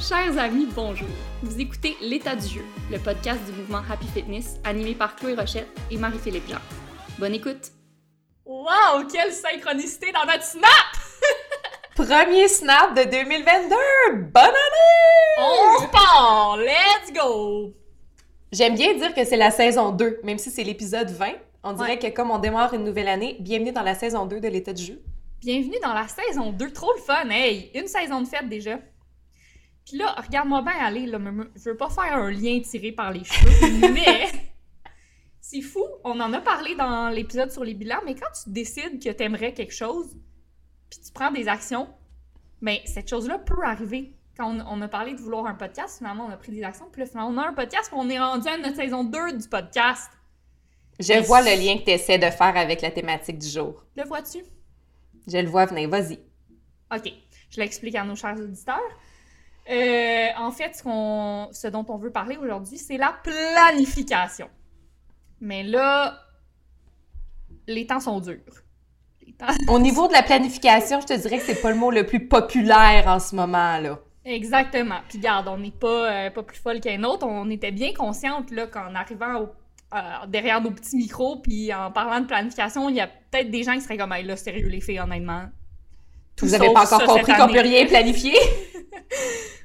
Chers amis, bonjour. Vous écoutez L'état du jeu, le podcast du mouvement Happy Fitness animé par Chloé Rochette et Marie-Philippe Jean. Bonne écoute. Wow, quelle synchronicité dans notre snap! Premier snap de 2022! Bonne année! On repart! Let's go! J'aime bien dire que c'est la saison 2, même si c'est l'épisode 20. On dirait Ouais. que comme on démarre une nouvelle année, bienvenue dans la saison 2 de l'état du jeu. Bienvenue dans la saison 2, trop le fun! Hey, une saison de fête déjà. Puis là, regarde-moi bien aller, là, je veux pas faire un lien tiré par les cheveux, mais c'est fou, on en a parlé dans l'épisode sur les bilans, mais quand tu décides que t'aimerais quelque chose, puis tu prends des actions, ben cette chose-là peut arriver. Quand on, on a parlé de vouloir un podcast, finalement on a pris des actions, puis là finalement on a un podcast, puis on est rendu à notre saison 2 du podcast. Je Mais vois le lien que tu essaies de faire avec la thématique du jour. Le vois-tu? Je le vois venir, vas-y. OK, je l'explique à nos chers auditeurs. Euh, en fait, ce, qu'on, ce dont on veut parler aujourd'hui, c'est la planification. Mais là, les temps sont durs. Temps- Au niveau de la planification, je te dirais que c'est pas le mot le plus populaire en ce moment, là. Exactement. Puis garde, on n'est pas, euh, pas plus folle qu'un autre. On était bien consciente là, qu'en arrivant au- euh, derrière nos petits micros, puis en parlant de planification, il y a peut-être des gens qui seraient comme Hey, là, sérieux, les filles, honnêtement. Tout Vous avez sauf pas encore compris qu'on peut rien planifier?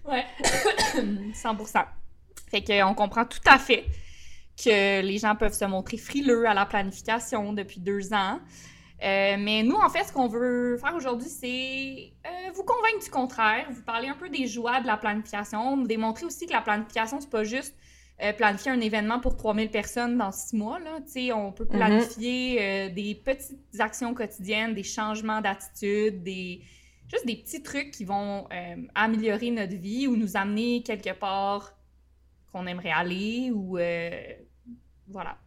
Ouais, 100%. Fait qu'on comprend tout à fait que les gens peuvent se montrer frileux à la planification depuis deux ans. Euh, mais nous, en fait, ce qu'on veut faire aujourd'hui, c'est euh, vous convaincre du contraire, vous parler un peu des joies de la planification, démontrer aussi que la planification, c'est pas juste euh, planifier un événement pour 3000 personnes dans six mois. Là. On peut planifier euh, des petites actions quotidiennes, des changements d'attitude, des, juste des petits trucs qui vont euh, améliorer notre vie ou nous amener quelque part qu'on aimerait aller ou voilà.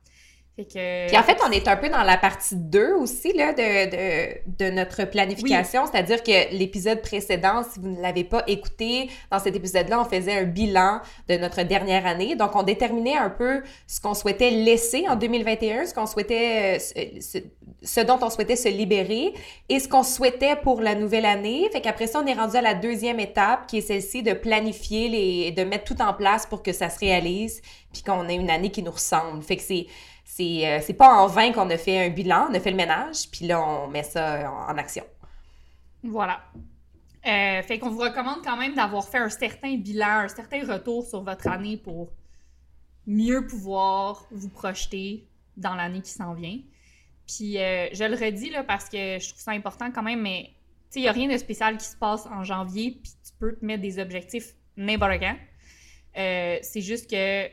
Fait que Puis en fait, on est un peu dans la partie 2 aussi là, de, de, de notre planification, c'est-à-dire que l'épisode précédent, si vous ne l'avez pas écouté, dans cet épisode-là, on faisait un bilan de notre dernière année. Donc, on déterminait un peu ce qu'on souhaitait laisser en 2021, ce qu'on souhaitait, ce, ce- ce dont on souhaitait se libérer et ce qu'on souhaitait pour la nouvelle année. Fait qu'après ça, on est rendu à la deuxième étape, qui est celle-ci de planifier les, de mettre tout en place pour que ça se réalise, puis qu'on ait une année qui nous ressemble. Fait que c'est c'est euh, c'est pas en vain qu'on a fait un bilan, on a fait le ménage, puis là, on met ça en, en action. Voilà. Euh, fait qu'on vous recommande quand même d'avoir fait un certain bilan, un certain retour sur votre année pour mieux pouvoir vous projeter dans l'année qui s'en vient. Puis euh, je le redis là parce que je trouve ça important quand même, mais tu sais, il n'y a rien de spécial qui se passe en janvier, puis tu peux te mettre des objectifs n'importe quand. Euh, c'est juste que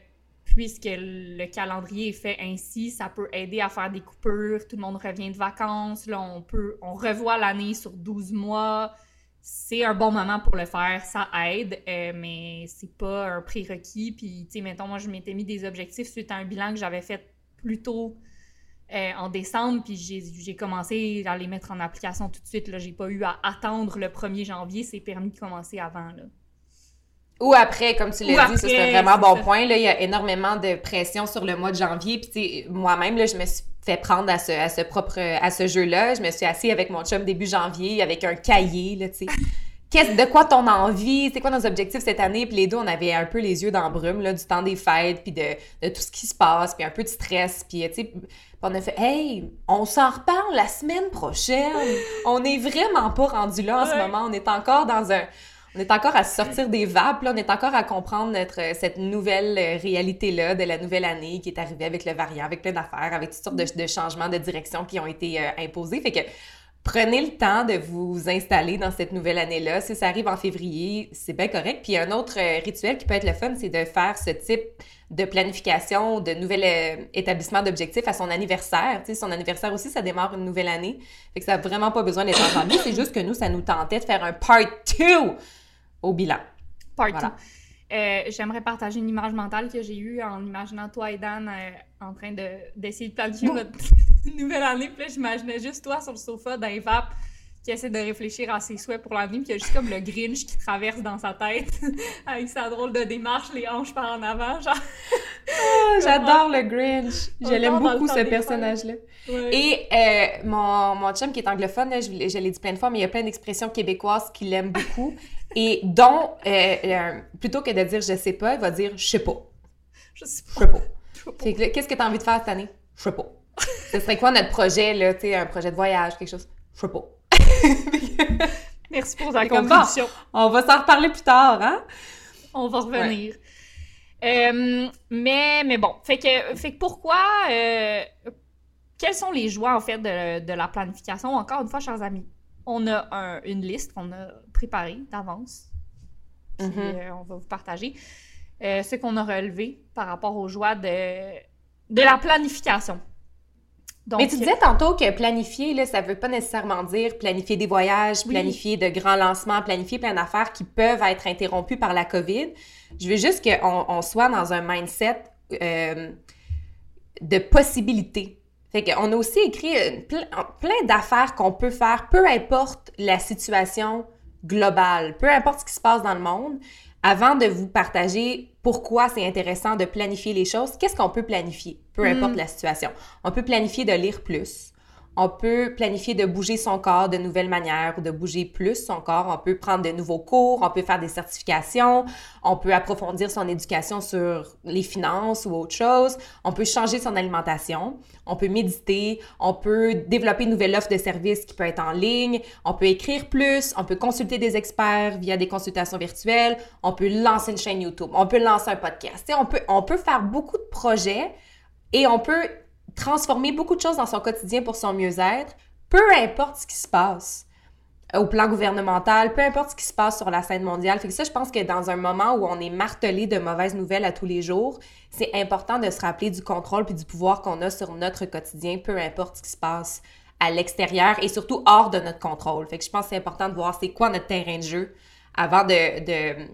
puisque le calendrier est fait ainsi, ça peut aider à faire des coupures, tout le monde revient de vacances, on revoit l'année sur 12 mois. C'est un bon moment pour le faire, ça aide, euh, mais c'est pas un prérequis. Puis, tu sais, mettons, moi, je m'étais mis des objectifs suite à un bilan que j'avais fait plus tôt euh, en décembre, puis j'ai commencé à les mettre en application tout de suite. Là, j'ai pas eu à attendre le 1er janvier, c'est permis de commencer avant. Ou après, comme tu l'as dit, c'est un vraiment bon ça. point. Là, il y a énormément de pression sur le mois de janvier. Puis, moi-même, là, je me suis fait prendre à ce, à ce propre, à ce jeu-là. Je me suis assise avec mon chum début janvier avec un cahier, là. Qu'est-ce, de quoi ton envie? C'est quoi nos objectifs cette année? Puis les deux, on avait un peu les yeux dans brume, là, du temps des fêtes, puis de, de tout ce qui se passe, puis un peu de stress. Puis, tu sais, puis on a fait, hey, on s'en reparle la semaine prochaine. On est vraiment pas rendu là en ce moment. On est encore dans un, on est encore à sortir des vapes, là. on est encore à comprendre notre, euh, cette nouvelle euh, réalité-là de la nouvelle année qui est arrivée avec le variant, avec plein d'affaires, avec toutes sortes de, changements de direction qui ont été euh, imposés. Fait que prenez le temps de vous installer dans cette nouvelle année-là. Si ça arrive en février, c'est bien correct. Puis un autre rituel qui peut être le fun, c'est de faire ce type de planification, de nouvel établissement d'objectifs à son anniversaire. Tu son anniversaire aussi, ça démarre une nouvelle année. Fait que ça n'a vraiment pas besoin d'être en janvier. C'est juste que nous, ça nous tentait de faire un part 2 au bilan. Part Voilà. Euh, J'aimerais partager une image mentale que j'ai eue en imaginant toi et Dan euh, en train de- d'essayer de, planifier votre nouvelle année. Puis là, j'imaginais juste toi sur le sofa d'un vape. qui essaie de réfléchir à ses souhaits pour l'année, puis il y a juste comme le Grinch qui traverse dans sa tête avec sa drôle de démarche, les hanches par en avant, genre. Ah, j'adore le Grinch. Je l'aime beaucoup, ce personnage-là. Et euh, mon, mon chum qui est anglophone, je, je l'ai dit plein de fois, mais il y a plein d'expressions québécoises qu'il aime beaucoup. et dont, euh, euh, plutôt que de dire je sais pas, il va dire je sais pas. Je sais pas. Je sais pas. Qu'est-ce que tu as envie de faire cette année? Je sais pas. Ce serait quoi notre projet, là, tu sais, un projet de voyage, quelque chose? Je sais pas. Merci pour ta contribution. on va s'en reparler plus tard, hein? On va revenir. Euh, mais, mais bon, fait que, fait que pourquoi... Euh, quelles sont les joies, en fait, de, de, la planification? Encore une fois, chers amis, on a une liste qu'on a préparée d'avance. Euh, on va vous partager ce qu'on a relevé par rapport aux joies de, de la planification. Mais tu disais tantôt que planifier, là, ça veut pas nécessairement dire planifier des voyages, planifier de grands lancements, planifier plein d'affaires qui peuvent être interrompues par la COVID. Je veux juste qu'on on soit dans un mindset euh, de possibilités. Fait qu'on a aussi écrit plein, plein d'affaires qu'on peut faire, peu importe la situation globale, peu importe ce qui se passe dans le monde avant de vous partager pourquoi c'est intéressant de planifier les choses, qu'est-ce qu'on peut planifier, peu mm. importe la situation? On peut planifier de lire plus. On peut planifier de bouger son corps de nouvelles manières ou de bouger plus son corps. On peut prendre de nouveaux cours, on peut faire des certifications, on peut approfondir son éducation sur les finances ou autre chose. On peut changer son alimentation, on peut méditer, on peut développer une nouvelle offre de service qui peut être en ligne, on peut écrire plus, on peut consulter des experts via des consultations virtuelles, on peut lancer une chaîne YouTube, on peut lancer un podcast. on peut, on peut faire beaucoup de projets et on peut transformer beaucoup de choses dans son quotidien pour son mieux-être, peu importe ce qui se passe au plan gouvernemental, peu importe ce qui se passe sur la scène mondiale. Fait que ça, je pense que dans un moment où on est martelé de mauvaises nouvelles à tous les jours, c'est important de se rappeler du contrôle puis du pouvoir qu'on a sur notre quotidien, peu importe ce qui se passe à l'extérieur et surtout hors de notre contrôle. Fait que je pense que c'est important de voir c'est quoi notre terrain de jeu avant de, de,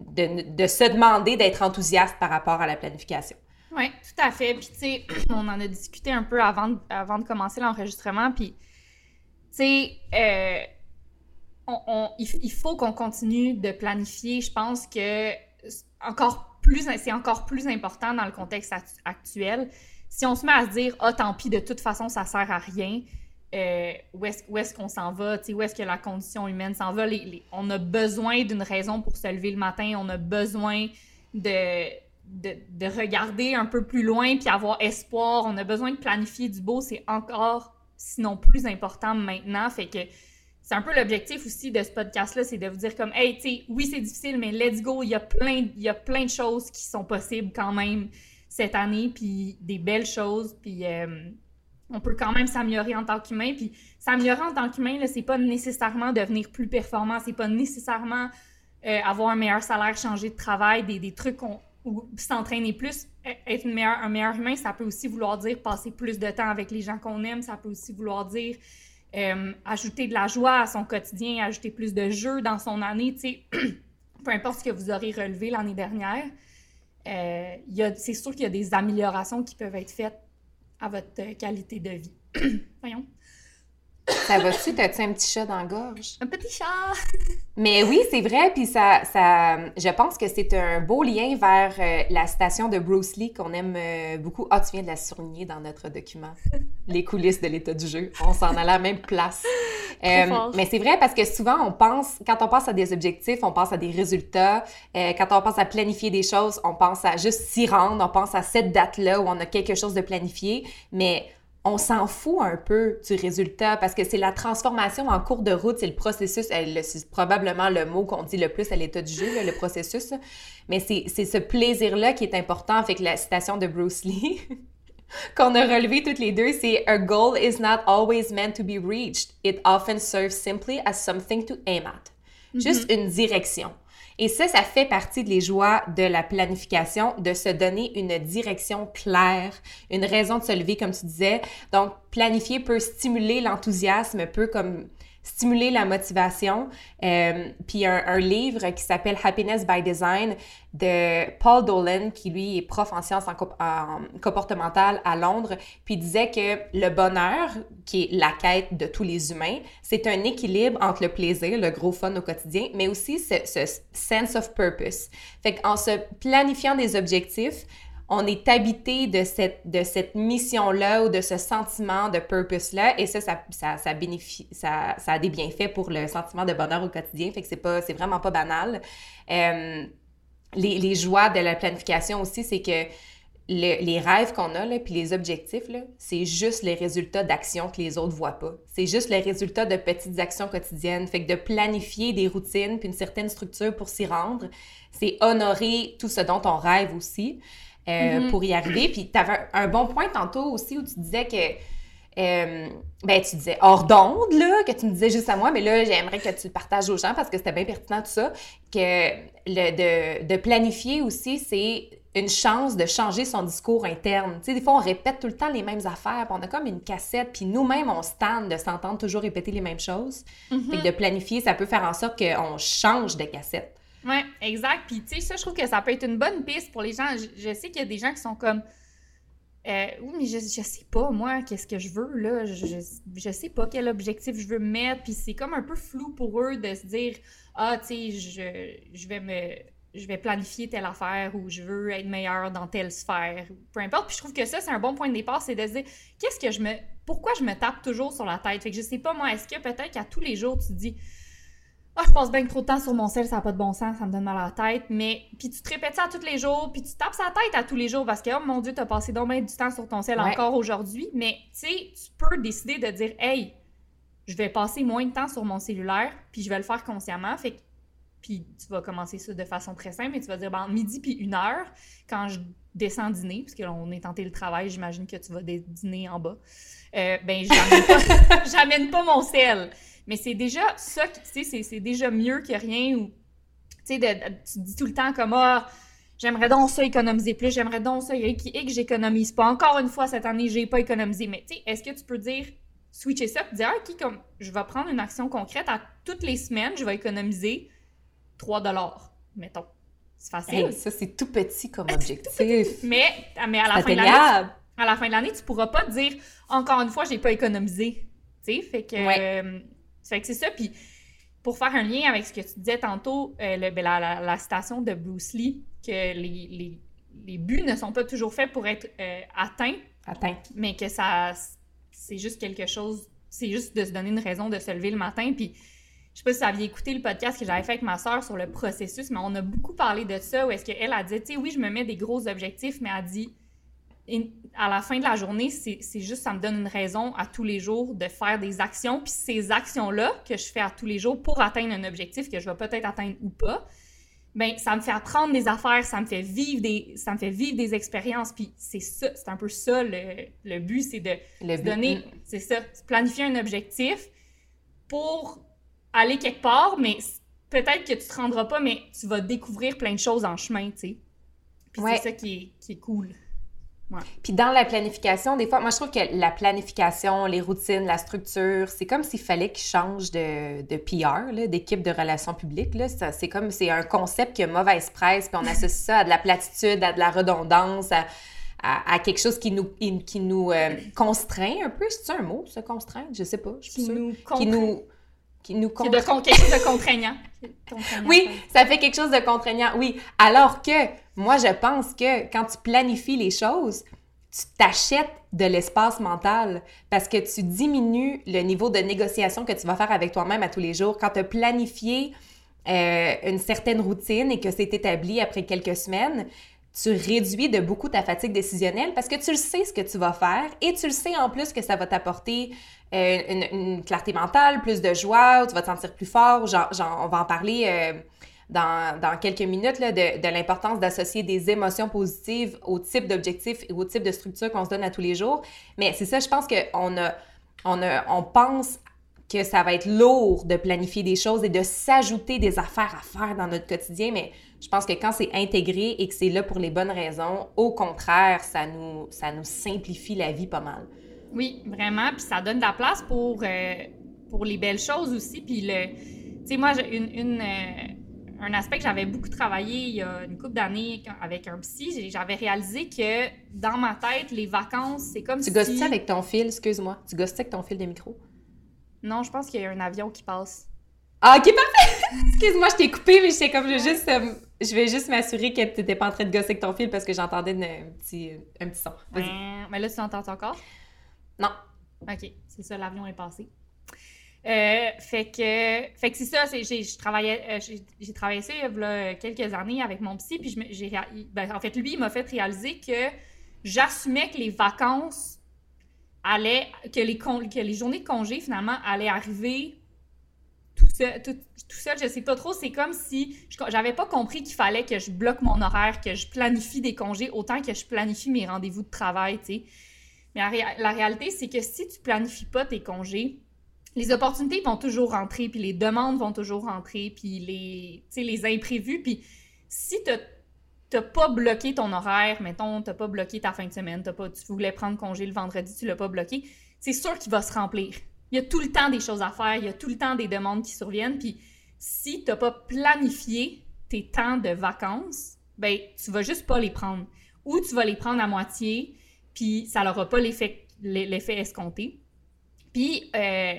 de, de se demander d'être enthousiaste par rapport à la planification. Oui, tout à fait. Puis, tu sais, on en a discuté un peu avant, avant de commencer l'enregistrement. Puis, tu sais, euh, on, il, faut qu'on continue de planifier. Je pense que encore plus, c'est encore plus important dans le contexte actuel. Si on se met à se dire, ah, tant pis, de toute façon, ça sert à rien. Euh, où est-ce qu'on s'en va, où est-ce que la condition humaine s'en va. on a besoin d'une raison pour se lever le matin, on a besoin de, de, regarder un peu plus loin puis avoir espoir. On a besoin de planifier du beau, c'est encore, sinon plus important maintenant. Fait que c'est un peu l'objectif aussi de ce podcast-là, c'est de vous dire comme, hey, tu sais, oui, c'est difficile, mais let's go, il y, a plein, il y a de choses qui sont possibles quand même cette année, puis des belles choses, puis euh, on peut quand même s'améliorer en tant qu'humain. Puis s'améliorer en tant qu'humain, c'est pas nécessairement devenir plus performant, c'est pas nécessairement euh, avoir un meilleur salaire, changer de travail, des, des trucs qu'on ou s'entraîner plus, e, être un meilleur humain, ça peut aussi vouloir dire passer plus de temps avec les gens qu'on aime, ça peut aussi vouloir dire euh, ajouter de la joie à son quotidien, ajouter plus de jeux dans son année, tu sais, peu importe ce que vous aurez relevé l'année dernière, euh, c'est sûr qu'il y a des améliorations qui peuvent être faites à votre qualité de vie. Voyons. Ça va-tu? T'as-tu un petit chat dans la gorge? Un petit chat! Mais oui, c'est vrai, puis ça, ça, je pense que c'est un beau lien vers euh, la citation de Bruce Lee qu'on aime euh, beaucoup. Ah, tu viens de la souligner dans notre document. Les coulisses de l'état du jeu. On s'en a la même place. Euh, mais c'est vrai parce que souvent, on pense, quand on pense à des objectifs, on pense à des résultats. quand on pense à planifier des choses, on pense à juste s'y rendre. On pense à cette date-là où on a quelque chose de planifié. Mais on s'en fout un peu du résultat parce que c'est la transformation en cours de route, c'est le processus, c'est probablement le mot qu'on dit le plus à l'état du jeu, le processus, mais c'est ce plaisir-là qui est important. Fait que la citation de Bruce Lee qu'on a relevé toutes les deux, c'est A goal is not always meant to be reached. It often serves simply as something to aim at. Juste mm-hmm. une direction. Et ça, ça fait partie des joies de la planification, de se donner une direction claire, une raison de se lever, comme tu disais. Donc, planifier peut stimuler l'enthousiasme, peut comme stimuler la motivation. Euh, puis un, un, livre qui s'appelle Happiness by Design de Paul Dolan, qui lui est prof en sciences en, comportementales à Londres, puis disait que le bonheur, qui est la quête de tous les humains, c'est un équilibre entre le plaisir, le gros fun au quotidien, mais aussi ce, ce sense of purpose. Fait qu'en se planifiant des objectifs, on est habité de cette, de cette mission-là ou de ce sentiment de purpose-là. Et ça, ça, ça, ça, bénéficie, ça, a des bienfaits pour le sentiment de bonheur au quotidien. Fait que c'est pas, c'est vraiment pas banal. Euh, les, les, joies de la planification aussi, c'est que les rêves qu'on a, là, puis les objectifs, là, c'est juste les résultats d'actions que les autres voient pas. C'est juste les résultats de petites actions quotidiennes. Fait que de planifier des routines puis une certaine structure pour s'y rendre, c'est honorer tout ce dont on rêve aussi. Euh, mm-hmm. pour y arriver. Puis tu avais un bon point tantôt aussi où tu disais que. Euh, ben, tu disais hors d'onde, là, que tu me disais juste à moi, mais là, j'aimerais que tu le partages aux gens parce que c'était bien pertinent tout ça, que le, de, de planifier aussi, c'est une chance de changer son discours interne. Tu sais, des fois, on répète tout le temps les mêmes affaires, puis on a comme une cassette, puis nous-mêmes, on stand de s'entendre toujours répéter les mêmes choses. Mm de planifier, ça peut faire en sorte qu'on change de cassette. Oui, exact. Puis, tu sais, ça, je trouve que ça peut être une bonne piste pour les gens. Je, sais qu'il y a des gens qui sont comme. Euh, mais je, je sais pas, moi, qu'est-ce que je veux, là. Je, je, sais pas quel objectif je veux mettre. Puis c'est comme un peu flou pour eux de se dire Ah, tu sais, je, je vais me. Je vais planifier telle affaire ou je veux être meilleur dans telle sphère, peu importe. Puis je trouve que ça, c'est un bon point de départ, c'est de se dire qu'est-ce que je me. Pourquoi je me tape toujours sur la tête? Fait que je sais pas, moi, est-ce que peut-être qu'à tous les jours, tu dis ah, je passe bien trop de temps sur mon sel, ça n'a pas de bon sens, ça me donne mal à la tête. Mais, puis tu te répètes ça tous les jours, puis tu tapes sa tête à tous les jours parce que, oh mon Dieu, t'as passé donc du temps sur ton sel encore aujourd'hui. Mais, tu sais, tu peux décider de dire, hey, je vais passer moins de temps sur mon cellulaire, puis je vais le faire consciemment. Fait que, puis tu vas commencer ça de façon très simple, et tu vas dire, ben, midi puis une heure, quand je descends dîner, puisque là, on est tenté le travail, j'imagine que tu vas dîner en bas, euh, ben, j'amène pas, pas mon sel. Mais c'est déjà ça, tu sais, c'est déjà mieux que rien ou, tu sais, tu dis tout le temps comme, ah, j'aimerais donc ça économiser plus, j'aimerais donc ça, et que j'économise pas. Encore une fois, cette année, j'ai pas économisé. Mais, tu sais, est-ce que tu peux dire, switcher ça, et dire, ah, OK, comme, je vais prendre une action concrète, à toutes les semaines, je vais économiser 3 dollars, mettons. C'est facile. ça, c'est tout petit comme objectif. mais, mais à la fin de l'année, à la fin de l'année, tu pourras pas dire, encore une fois, j'ai pas économisé. Tu sais, fait que, euh, fait que c'est ça. Puis pour faire un lien avec ce que tu disais tantôt, euh, le, ben, la, citation de Bruce Lee, que les, les, buts ne sont pas toujours faits pour être euh, atteints. Atteints. Mais que ça, c'est juste quelque chose, c'est juste de se donner une raison de se lever le matin. Puis je sais pas si vous aviez écouté le podcast que j'avais fait avec ma soeur sur le processus, mais on a beaucoup parlé de ça, où est-ce qu'elle a dit, tu sais, oui, je me mets des gros objectifs, mais elle a dit, à la fin de la journée, c'est juste, ça me donne une raison à tous les jours de faire des actions. Puis ces actions-là que je fais à tous les jours pour atteindre un objectif que je vais peut-être atteindre ou pas, ben ça me fait apprendre des affaires, ça me fait vivre des, ça me fait vivre des expériences. Puis c'est ça, c'est un peu ça le, le but, c'est de se donner, mm. c'est ça, planifier un objectif pour aller quelque part, mais peut-être que tu te rendras pas, mais tu vas découvrir plein de choses en chemin, tu sais. Puis c'est ça qui est, qui est cool. Puis dans la planification, des fois, moi je trouve que la planification, les routines, la structure, c'est comme s'il fallait qu'ils changent de, de PR, d'équipe de relations publiques. C'est comme, c'est un concept qui a mauvaise presse, puis on associe ça à de la platitude, à de la redondance, à, quelque chose qui nous, qui nous euh, contraint un peu. C'est un mot, se contraindre? Je sais pas. Je suis Nous qui nous qui nous contraint. de quelque chose de contraignant. oui, ça fait quelque chose de contraignant, oui. Alors que moi, je pense que quand tu planifies les choses, tu t'achètes de l'espace mental parce que tu diminues le niveau de négociation que tu vas faire avec toi-même à tous les jours. Quand tu as planifié euh, une certaine routine et que c'est établi après quelques semaines, tu réduis de beaucoup ta fatigue décisionnelle parce que tu le sais ce que tu vas faire et tu le sais en plus que ça va t'apporter euh, une, clarté mentale, plus de joie, tu vas te sentir plus fort. Genre, on va en parler euh, dans, quelques minutes de, l'importance d'associer des émotions positives au type d'objectif et au type de structure qu'on se donne à tous les jours. Mais c'est ça, je pense qu'on a, on a, on pense que ça va être lourd de planifier des choses et de s'ajouter des affaires à faire dans notre quotidien, mais je pense que quand c'est intégré et que c'est là pour les bonnes raisons, au contraire, ça nous, ça nous simplifie la vie pas mal. Oui, vraiment. Puis ça donne de la place pour, euh, pour les belles choses aussi. Puis tu sais, moi, une, euh, un aspect que j'avais beaucoup travaillé il y a une couple d'années avec un psy, j'avais réalisé que dans ma tête, les vacances, c'est comme Tu si... gosses avec ton fil, excuse-moi. Tu gosses avec ton fil de micro? Non, je pense qu'il y a un avion qui passe. Ah, ok, parfait! Excuse-moi, je t'ai coupé, mais j'étais comme, je, vais juste, euh, je vais juste m'assurer que t'étais pas en train de gosser avec ton fil parce que j'entendais un, petit, un petit son. Vas-y. Euh, mais là, tu l'entends encore? Non. OK, c'est ça, l'avion est passé. Euh, fait que, fait que c'est ça, j'ai, je travaillais, euh, j'ai, travaillé ça il y a quelques années avec mon psy, puis j'ai, ben, en fait, lui, il m'a fait réaliser que j'assumais que les vacances allaient, que les, que les journées de congé, finalement, allaient arriver tout seul, tout, tout je sais pas trop, c'est comme si j'avais pas compris qu'il fallait que je bloque mon horaire, que je planifie des congés autant que je planifie mes rendez-vous de travail, tu sais. Mais la, la réalité, c'est que si tu planifies pas tes congés, les opportunités vont toujours rentrer, puis les demandes vont toujours rentrer, puis les, les imprévus. Puis si tu n'as pas bloqué ton horaire, mettons, tu pas bloqué ta fin de semaine, pas, tu voulais prendre congé le vendredi, tu l'as pas bloqué, c'est sûr qu'il va se remplir. Il y a tout le temps des choses à faire, il y a tout le temps des demandes qui surviennent, puis si tu pas planifié tes temps de vacances, ben tu vas juste pas les prendre. Ou tu vas les prendre à moitié, puis ça n'aura pas l'effet l'effet escompté. Puis, euh,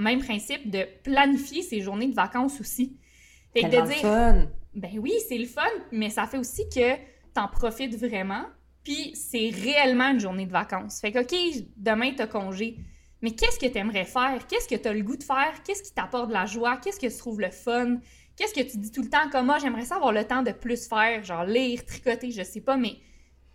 même principe de planifier ses journées de vacances aussi. Fait que de le dire, fun! ben oui, c'est le fun, mais ça fait aussi que t'en profites vraiment, puis c'est réellement une journée de vacances. Fait que, OK, demain, t'as congé, mais qu'est-ce que t'aimerais faire? Qu'est-ce que t'as le goût de faire? Qu'est-ce qui t'apporte de la joie? Qu'est-ce que tu trouves le fun? Qu'est-ce que tu dis tout le temps comme moi? J'aimerais ça avoir le temps de plus faire, genre lire, tricoter, je sais pas, mais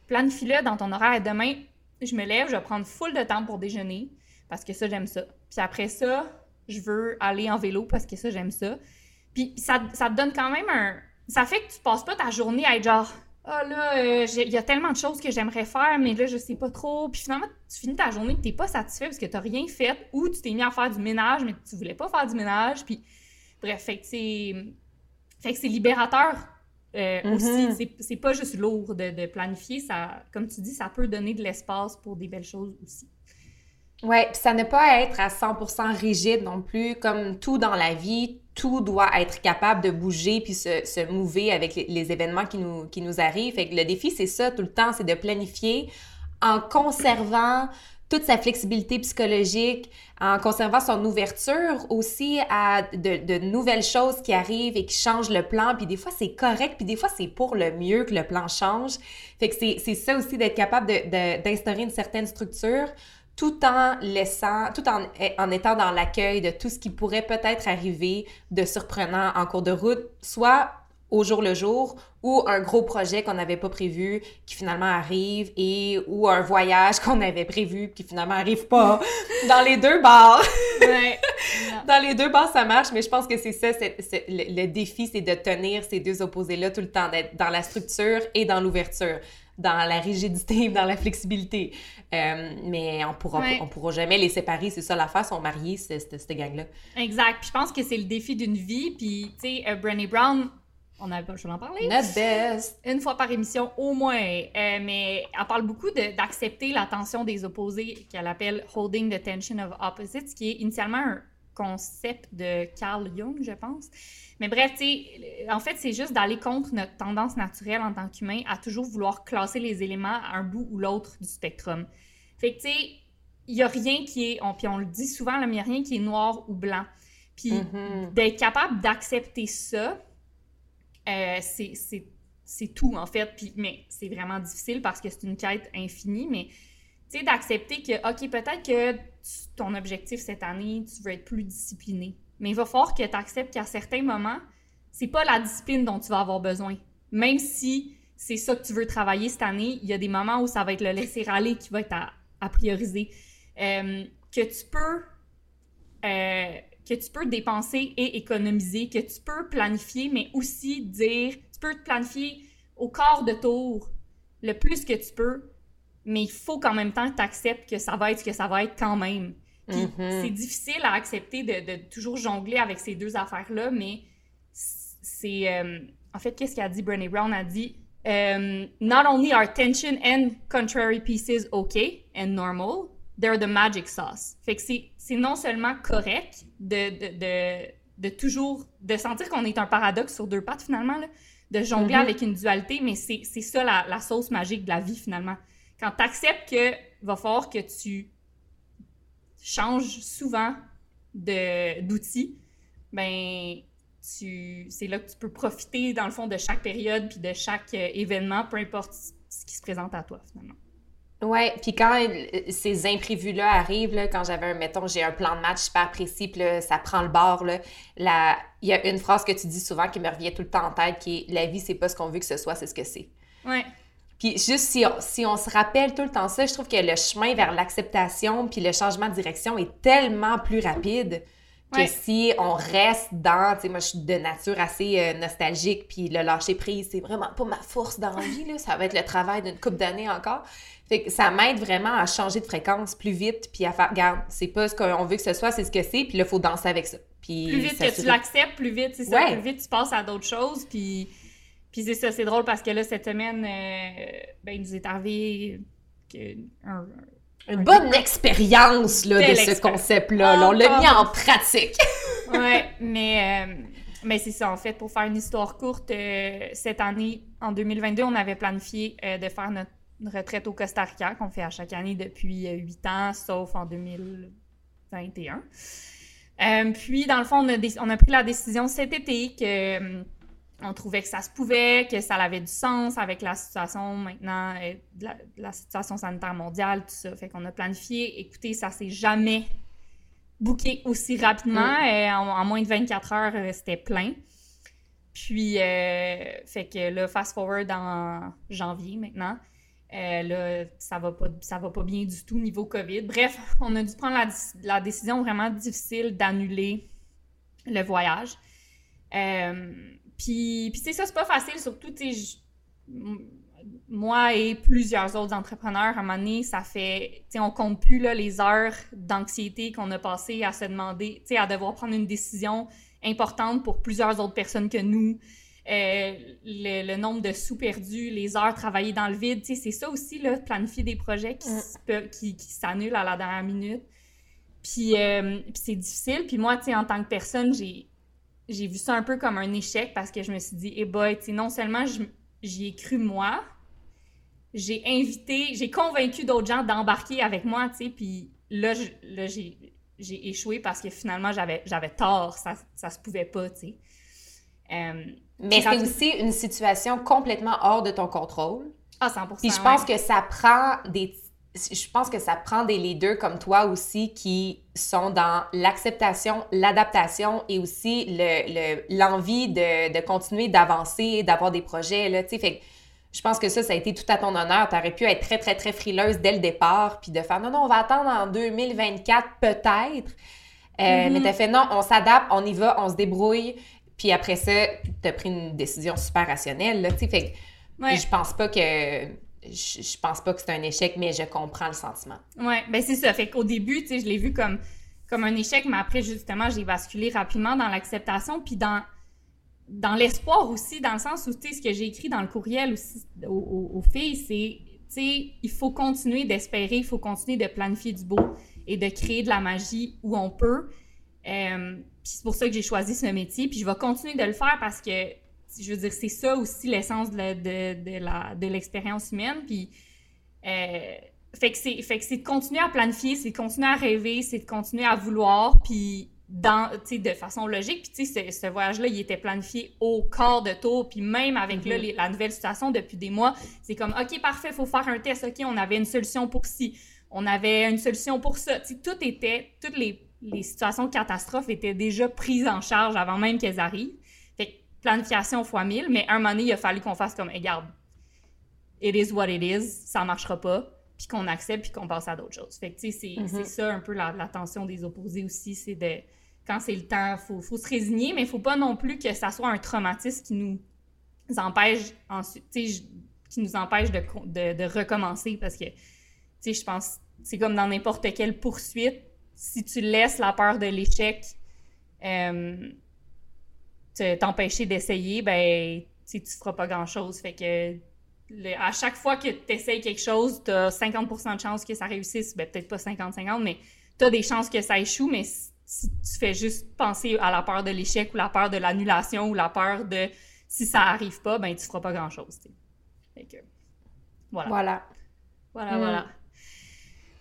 planifie-le dans ton horaire. Demain, je me lève, je vais prendre full de temps pour déjeuner, parce que ça, j'aime ça. Puis après ça, je veux aller en vélo, parce que ça, j'aime ça. Puis ça, ça te donne quand même un... Ça fait que tu passes pas ta journée à être genre... Ah là, euh, il y a tellement de choses que j'aimerais faire, mais là, je sais pas trop. Puis finalement, tu finis ta journée et t'es pas satisfait parce que t'as rien fait ou tu t'es mis à faire du ménage, mais tu voulais pas faire du ménage. Puis bref, fait que c'est... Fait que c'est libérateur euh, Mhm. aussi. C'est- C'est pas juste lourd de, de planifier. Ça, comme tu dis, ça peut donner de l'espace pour des belles choses aussi. Ouais, puis ça ne pas être à 100% rigide non plus, comme tout dans la vie, tout doit être capable de bouger puis se, se mouver avec les, événements qui nous, qui nous arrivent. Fait que le défi, c'est ça tout le temps, c'est de planifier en conservant toute sa flexibilité psychologique, en conservant son ouverture aussi à de, de nouvelles choses qui arrivent et qui changent le plan. Puis des fois, c'est correct, puis des fois, c'est pour le mieux que le plan change. Fait que c'est ça aussi d'être capable d'instaurer une certaine structure tout en laissant, tout en, en étant dans l'accueil de tout ce qui pourrait peut-être arriver de surprenant en cours de route, soit au jour le jour, ou un gros projet qu'on n'avait pas prévu qui finalement arrive, et ou un voyage qu'on avait prévu qui finalement arrive pas. Dans les deux bars, Ouais. dans les deux bars, ça marche, mais je pense que c'est ça, le, le défi, c'est de tenir ces deux opposés-là tout le temps, d'être dans la structure et dans l'ouverture, dans la rigidité dans la flexibilité. Euh, mais on pourra, Ouais. on pourra jamais les séparer, c'est ça l'affaire, sont mariés, cette, gang-là. Exact. Puis je pense que c'est le défi d'une vie. Puis, tu sais, euh, Brené Brown, on pas le choix d'en parler. Not best! Une fois par émission, au moins. Euh, mais elle parle beaucoup d'accepter la tension des opposés, qu'elle appelle Holding the Tension of Opposites, qui est initialement un concept de Carl Jung, je pense. Mais bref, tu sais, en fait, c'est juste d'aller contre notre tendance naturelle en tant qu'humain à toujours vouloir classer les éléments à un bout ou l'autre du spectrum. Fait que, tu sais, il n'y a rien qui est, on, puis on le dit souvent, là, mais il n'y a rien qui est noir ou blanc. Puis Mhm. d'être capable d'accepter ça, euh, c'est- c'est c'est tout, en fait. Puis, mais c'est vraiment difficile parce que c'est une quête infinie, mais tu sais, d'accepter que, OK, peut-être que ton objectif cette année, tu veux être plus discipliné. Mais il va falloir que tu acceptes qu'à certains moments, c'est pas la discipline dont tu vas avoir besoin. Même si c'est ça que tu veux travailler cette année, il y a des moments où ça va être le laisser-aller qui va être à, à prioriser. Euh, que tu peux euh, que tu peux dépenser et économiser, que tu peux planifier, mais aussi dire, tu peux te planifier au quart de tour le plus que tu peux, mais il faut qu'en même temps tu acceptes que ça va être ce que ça va être quand même. Puis Mhm. c'est difficile à accepter de, de toujours jongler avec ces deux affaires-là, mais c'est... euh, en fait, qu'est-ce qu'a dit Brené Brown? a dit euh, Not only are tension and contrary pieces okay and normal, they're the magic sauce. Fait que c'est non seulement correct de, de, de, de, toujours, de sentir qu'on est un paradoxe sur deux pattes finalement, là, de jongler mm-hmm. avec une dualité, mais c'est ça la, la, sauce magique de la vie finalement. Quand tu acceptes que va falloir que tu changes souvent d'outils, ben c'est là que tu peux profiter dans le fond de chaque période puis de chaque euh, événement, peu importe ce qui se présente à toi finalement. Ouais, puis quand euh, ces imprévus-là arrivent, là, quand j'avais un, mettons, j'ai un plan de match super précis, puis ça prend le bord, là, il y a une phrase que tu dis souvent qui me revient tout le temps en tête, qui est « la vie, c'est pas ce qu'on veut que ce soit, c'est ce que c'est Ouais. Puis juste si on, si on se rappelle tout le temps ça, je trouve que le chemin vers l'acceptation puis le changement de direction est tellement plus rapide que si on reste dans, tu sais, moi je suis de nature assez euh, nostalgique, puis le lâcher prise, c'est vraiment pas ma force dans la vie, là. ça va être le travail d'une couple d'années encore. Fait que ça m'aide vraiment à changer de fréquence plus vite, puis à faire, regarde, c'est pas ce qu'on veut que ce soit, c'est ce que c'est, puis là, il faut danser avec ça. Puis plus vite que tu l'acceptes, plus vite, c'est ça, plus vite tu passes à d'autres choses, puis, puis c'est ça, c'est drôle parce que là, cette semaine, euh, ben, il nous est arrivé un, une bonne expérience là, de ce concept-là. on l'a mis en pratique. oui, mais, euh, mais c'est ça, en fait, pour faire une histoire courte, euh, cette année, en 2022, on avait planifié euh, de faire notre retraite au Costa Rica, qu'on fait à chaque année depuis huit ans, sauf en 2021. puis, dans le fond, on a, on a, pris la décision cet été que on trouvait que ça se pouvait, que ça avait du sens avec la situation maintenant, euh, la, situation sanitaire mondiale, tout ça. Fait qu'on a planifié. Écoutez, ça s'est jamais booké aussi rapidement. Mm. Euh, en, moins de 24 heures, euh, c'était plein. Puis, fait que là, fast forward en janvier maintenant. là, ça va pas, ça va pas bien du tout niveau COVID. Bref, on a dû prendre la, la décision vraiment difficile d'annuler le voyage. Puis, puis c'est ça, c'est pas facile, surtout, tu moi et plusieurs autres entrepreneurs, à un moment donné, ça fait, tu sais, on compte plus là, les heures d'anxiété qu'on a passées à se demander, tu sais, à devoir prendre une décision importante pour plusieurs autres personnes que nous. Euh, le, nombre de sous perdus, les heures travaillées dans le vide, tu sais, c'est ça aussi, là, planifier des projets qui, qui, qui s'annulent à la dernière minute. Puis, euh, puis c'est difficile. Puis moi, tu sais, en tant que personne, j'ai j'ai vu ça un peu comme un échec parce que je me suis dit, eh boy, tu non seulement j'y ai cru moi, j'ai invité, j'ai convaincu d'autres gens d'embarquer avec moi, tu sais, puis là, j'ai échoué parce que finalement, j'avais tort, ça, ça se pouvait pas, tu sais. Euh, Mais c'est aussi une situation complètement hors de ton contrôle. Ah, 100 Puis je pense que ça prend des je pense que ça prend des leaders comme toi aussi qui sont dans l'acceptation, l'adaptation et aussi l'envie le, de, de, continuer d'avancer, d'avoir des projets. Là, fait je pense que ça, ça a été tout à ton honneur. Tu aurais pu être très, très, très frileuse dès le départ, puis de faire non, non, on va attendre en 2024 peut-être. Euh, mm-hmm. Mais tu as fait non, on s'adapte, on y va, on se débrouille. Puis après ça, tu as pris une décision super rationnelle. Là, fait je pense pas que je, pense pas que c'est un échec, mais je comprends le sentiment. Oui, ben c'est ça. Fait qu'au début, tu sais, je l'ai vu comme, comme un échec, mais après, justement, j'ai basculé rapidement dans l'acceptation, puis dans, dans l'espoir aussi, dans le sens où, tu sais, ce que j'ai écrit dans le courriel aussi aux, filles, c'est, tu sais, il faut continuer d'espérer, il faut continuer de planifier du beau et de créer de la magie où on peut. Euh, puis c'est pour ça que j'ai choisi ce métier, puis je vais continuer de le faire parce que je veux dire, c'est ça aussi l'essence de, de, de l'expérience humaine. Puis, euh, fait que c'est de continuer à planifier, c'est de continuer à rêver, c'est de continuer à vouloir, puis dans, de façon logique. Puis, tu sais, ce, voyage-là, il était planifié au corps de tour. Puis même avec mm-hmm. la nouvelle situation depuis des mois, c'est comme, OK, parfait, il faut faire un test. OK, on avait une solution pour ci. On avait une solution pour ça. Tu sais, tout était, toutes les, les situations de catastrophe étaient déjà prises en charge avant même qu'elles arrivent planification fois mille, mais un moment donné, il a fallu qu'on fasse comme, regarde, it is what it is, ça marchera pas, puis qu'on accepte, puis qu'on passe à d'autres choses. Fait que, tu sais, c'est mm-hmm. ça un peu la, tension des opposés aussi, c'est de, quand c'est le temps, faut, faut se résigner, mais il faut pas non plus que ça soit un traumatisme qui nous empêche ensuite, tu sais, qui nous empêche de, de, recommencer, parce que, tu sais, je pense, c'est comme dans n'importe quelle poursuite, si tu laisses la peur de l'échec, euh, t'empêcher d'essayer, ben, tu feras pas grand-chose. Fait que à chaque fois que tu essayes quelque chose, tu as 50% de chances que ça réussisse. Ben, peut-être pas 50-50, mais tu as des chances que ça échoue, mais si tu fais juste penser à la peur de l'échec ou la peur de l'annulation ou la peur de si ça arrive pas, ben tu feras pas grand-chose. voilà. Voilà. Voilà, voilà. Mm.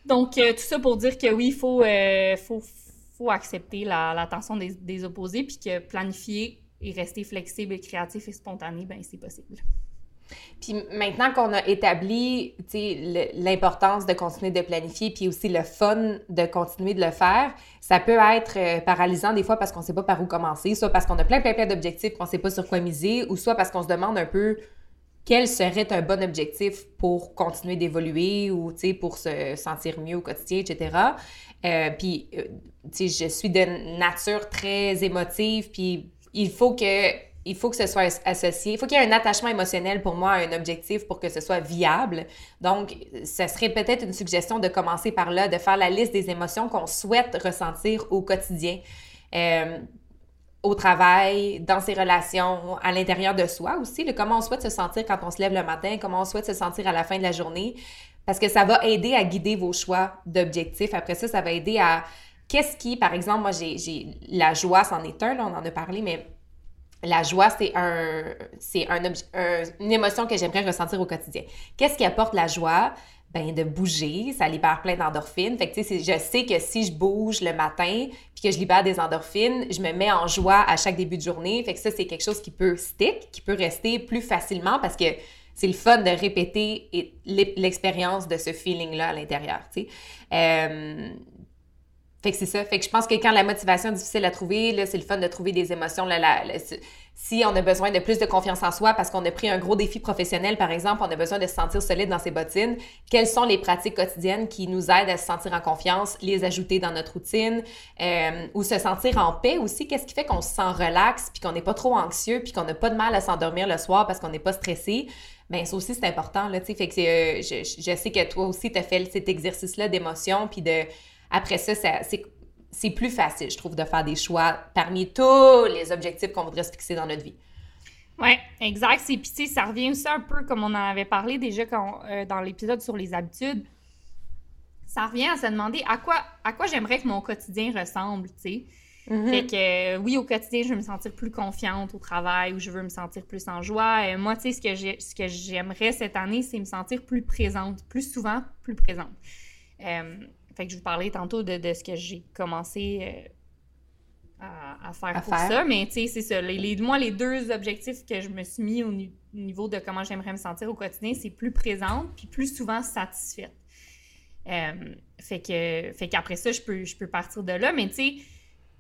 Donc, euh, tout ça pour dire que oui, il faut, euh, faut, faut, accepter la, la tension des, des opposés, puis que planifier et rester flexible créatif et spontané, ben c'est possible. Puis maintenant qu'on a établi l'importance de continuer de planifier, puis aussi le fun de continuer de le faire, ça peut être euh, paralysant des fois parce qu'on ne sait pas par où commencer, soit parce qu'on a plein, plein, plein d'objectifs qu'on ne sait pas sur quoi miser, ou soit parce qu'on se demande un peu quel serait un bon objectif pour continuer d'évoluer ou pour se sentir mieux au quotidien, etc. Euh, puis, euh, je suis de nature très émotive, puis il faut que il faut que ce soit associé, il faut qu'il y ait un attachement émotionnel pour moi à un objectif pour que ce soit viable. Donc, ce serait peut-être une suggestion de commencer par là, de faire la liste des émotions qu'on souhaite ressentir au quotidien, euh, au travail, dans ses relations, à l'intérieur de soi aussi, comment on souhaite se sentir quand on se lève le matin, comment on souhaite se sentir à la fin de la journée, parce que ça va aider à guider vos choix d'objectifs. Après ça, ça va aider à... Qu'est-ce qui, par exemple, moi, j'ai la joie, c'en est un, là, on en a parlé, mais la joie, c'est un, c'est un, une émotion que j'aimerais ressentir au quotidien. Qu'est-ce qui apporte la joie? Ben, de bouger, ça libère plein d'endorphines. Fait que, je sais que si je bouge le matin puis que je libère des endorphines, je me mets en joie à chaque début de journée. Fait que ça, c'est quelque chose qui peut stick, qui peut rester plus facilement parce que c'est le fun de répéter l'expérience de ce feeling-là à l'intérieur, tu sais. Euh, fait que c'est ça. Fait que je pense que quand la motivation est difficile à trouver, là, c'est le fun de trouver des émotions. Là, si on a besoin de plus de confiance en soi parce qu'on a pris un gros défi professionnel, par exemple, on a besoin de se sentir solide dans ses bottines, quelles sont les pratiques quotidiennes qui nous aident à se sentir en confiance, les ajouter dans notre routine, euh, ou se sentir en paix aussi? Qu'est-ce qui fait qu'on se sent relax, puis qu'on n'est pas trop anxieux, puis qu'on n'a pas de mal à s'endormir le soir parce qu'on n'est pas stressé? Bien, ça aussi, c'est important. Là, fait que euh, je, je, sais que toi aussi, tu as fait cet exercice-là d'émotion, puis de après ça, c'est plus facile, je trouve, de faire des choix parmi tous les objectifs qu'on voudrait se fixer dans notre vie. Oui, exact. Puis, tu sais, ça revient aussi un peu comme on en avait parlé déjà quand, euh, dans l'épisode sur les habitudes. Ça revient à se demander à quoi, à quoi j'aimerais que mon quotidien ressemble, tu sais. Mm-hmm. Fait que, oui, au quotidien, je veux me sentir plus confiante au travail ou je veux me sentir plus en joie. Et moi, tu sais, ce que j'aimerais cette année, c'est me sentir plus présente, plus souvent, plus présente. Euh, fait que je vous parlais tantôt de, ce que j'ai commencé euh, à, faire pour ça. Mais tu sais, c'est ça. Les, moi, les deux objectifs que je me suis mis au niveau de comment j'aimerais me sentir au quotidien, c'est plus présente puis plus souvent satisfaite. Euh, fait que fait qu'après ça, je peux, je peux partir de là. Mais tu sais,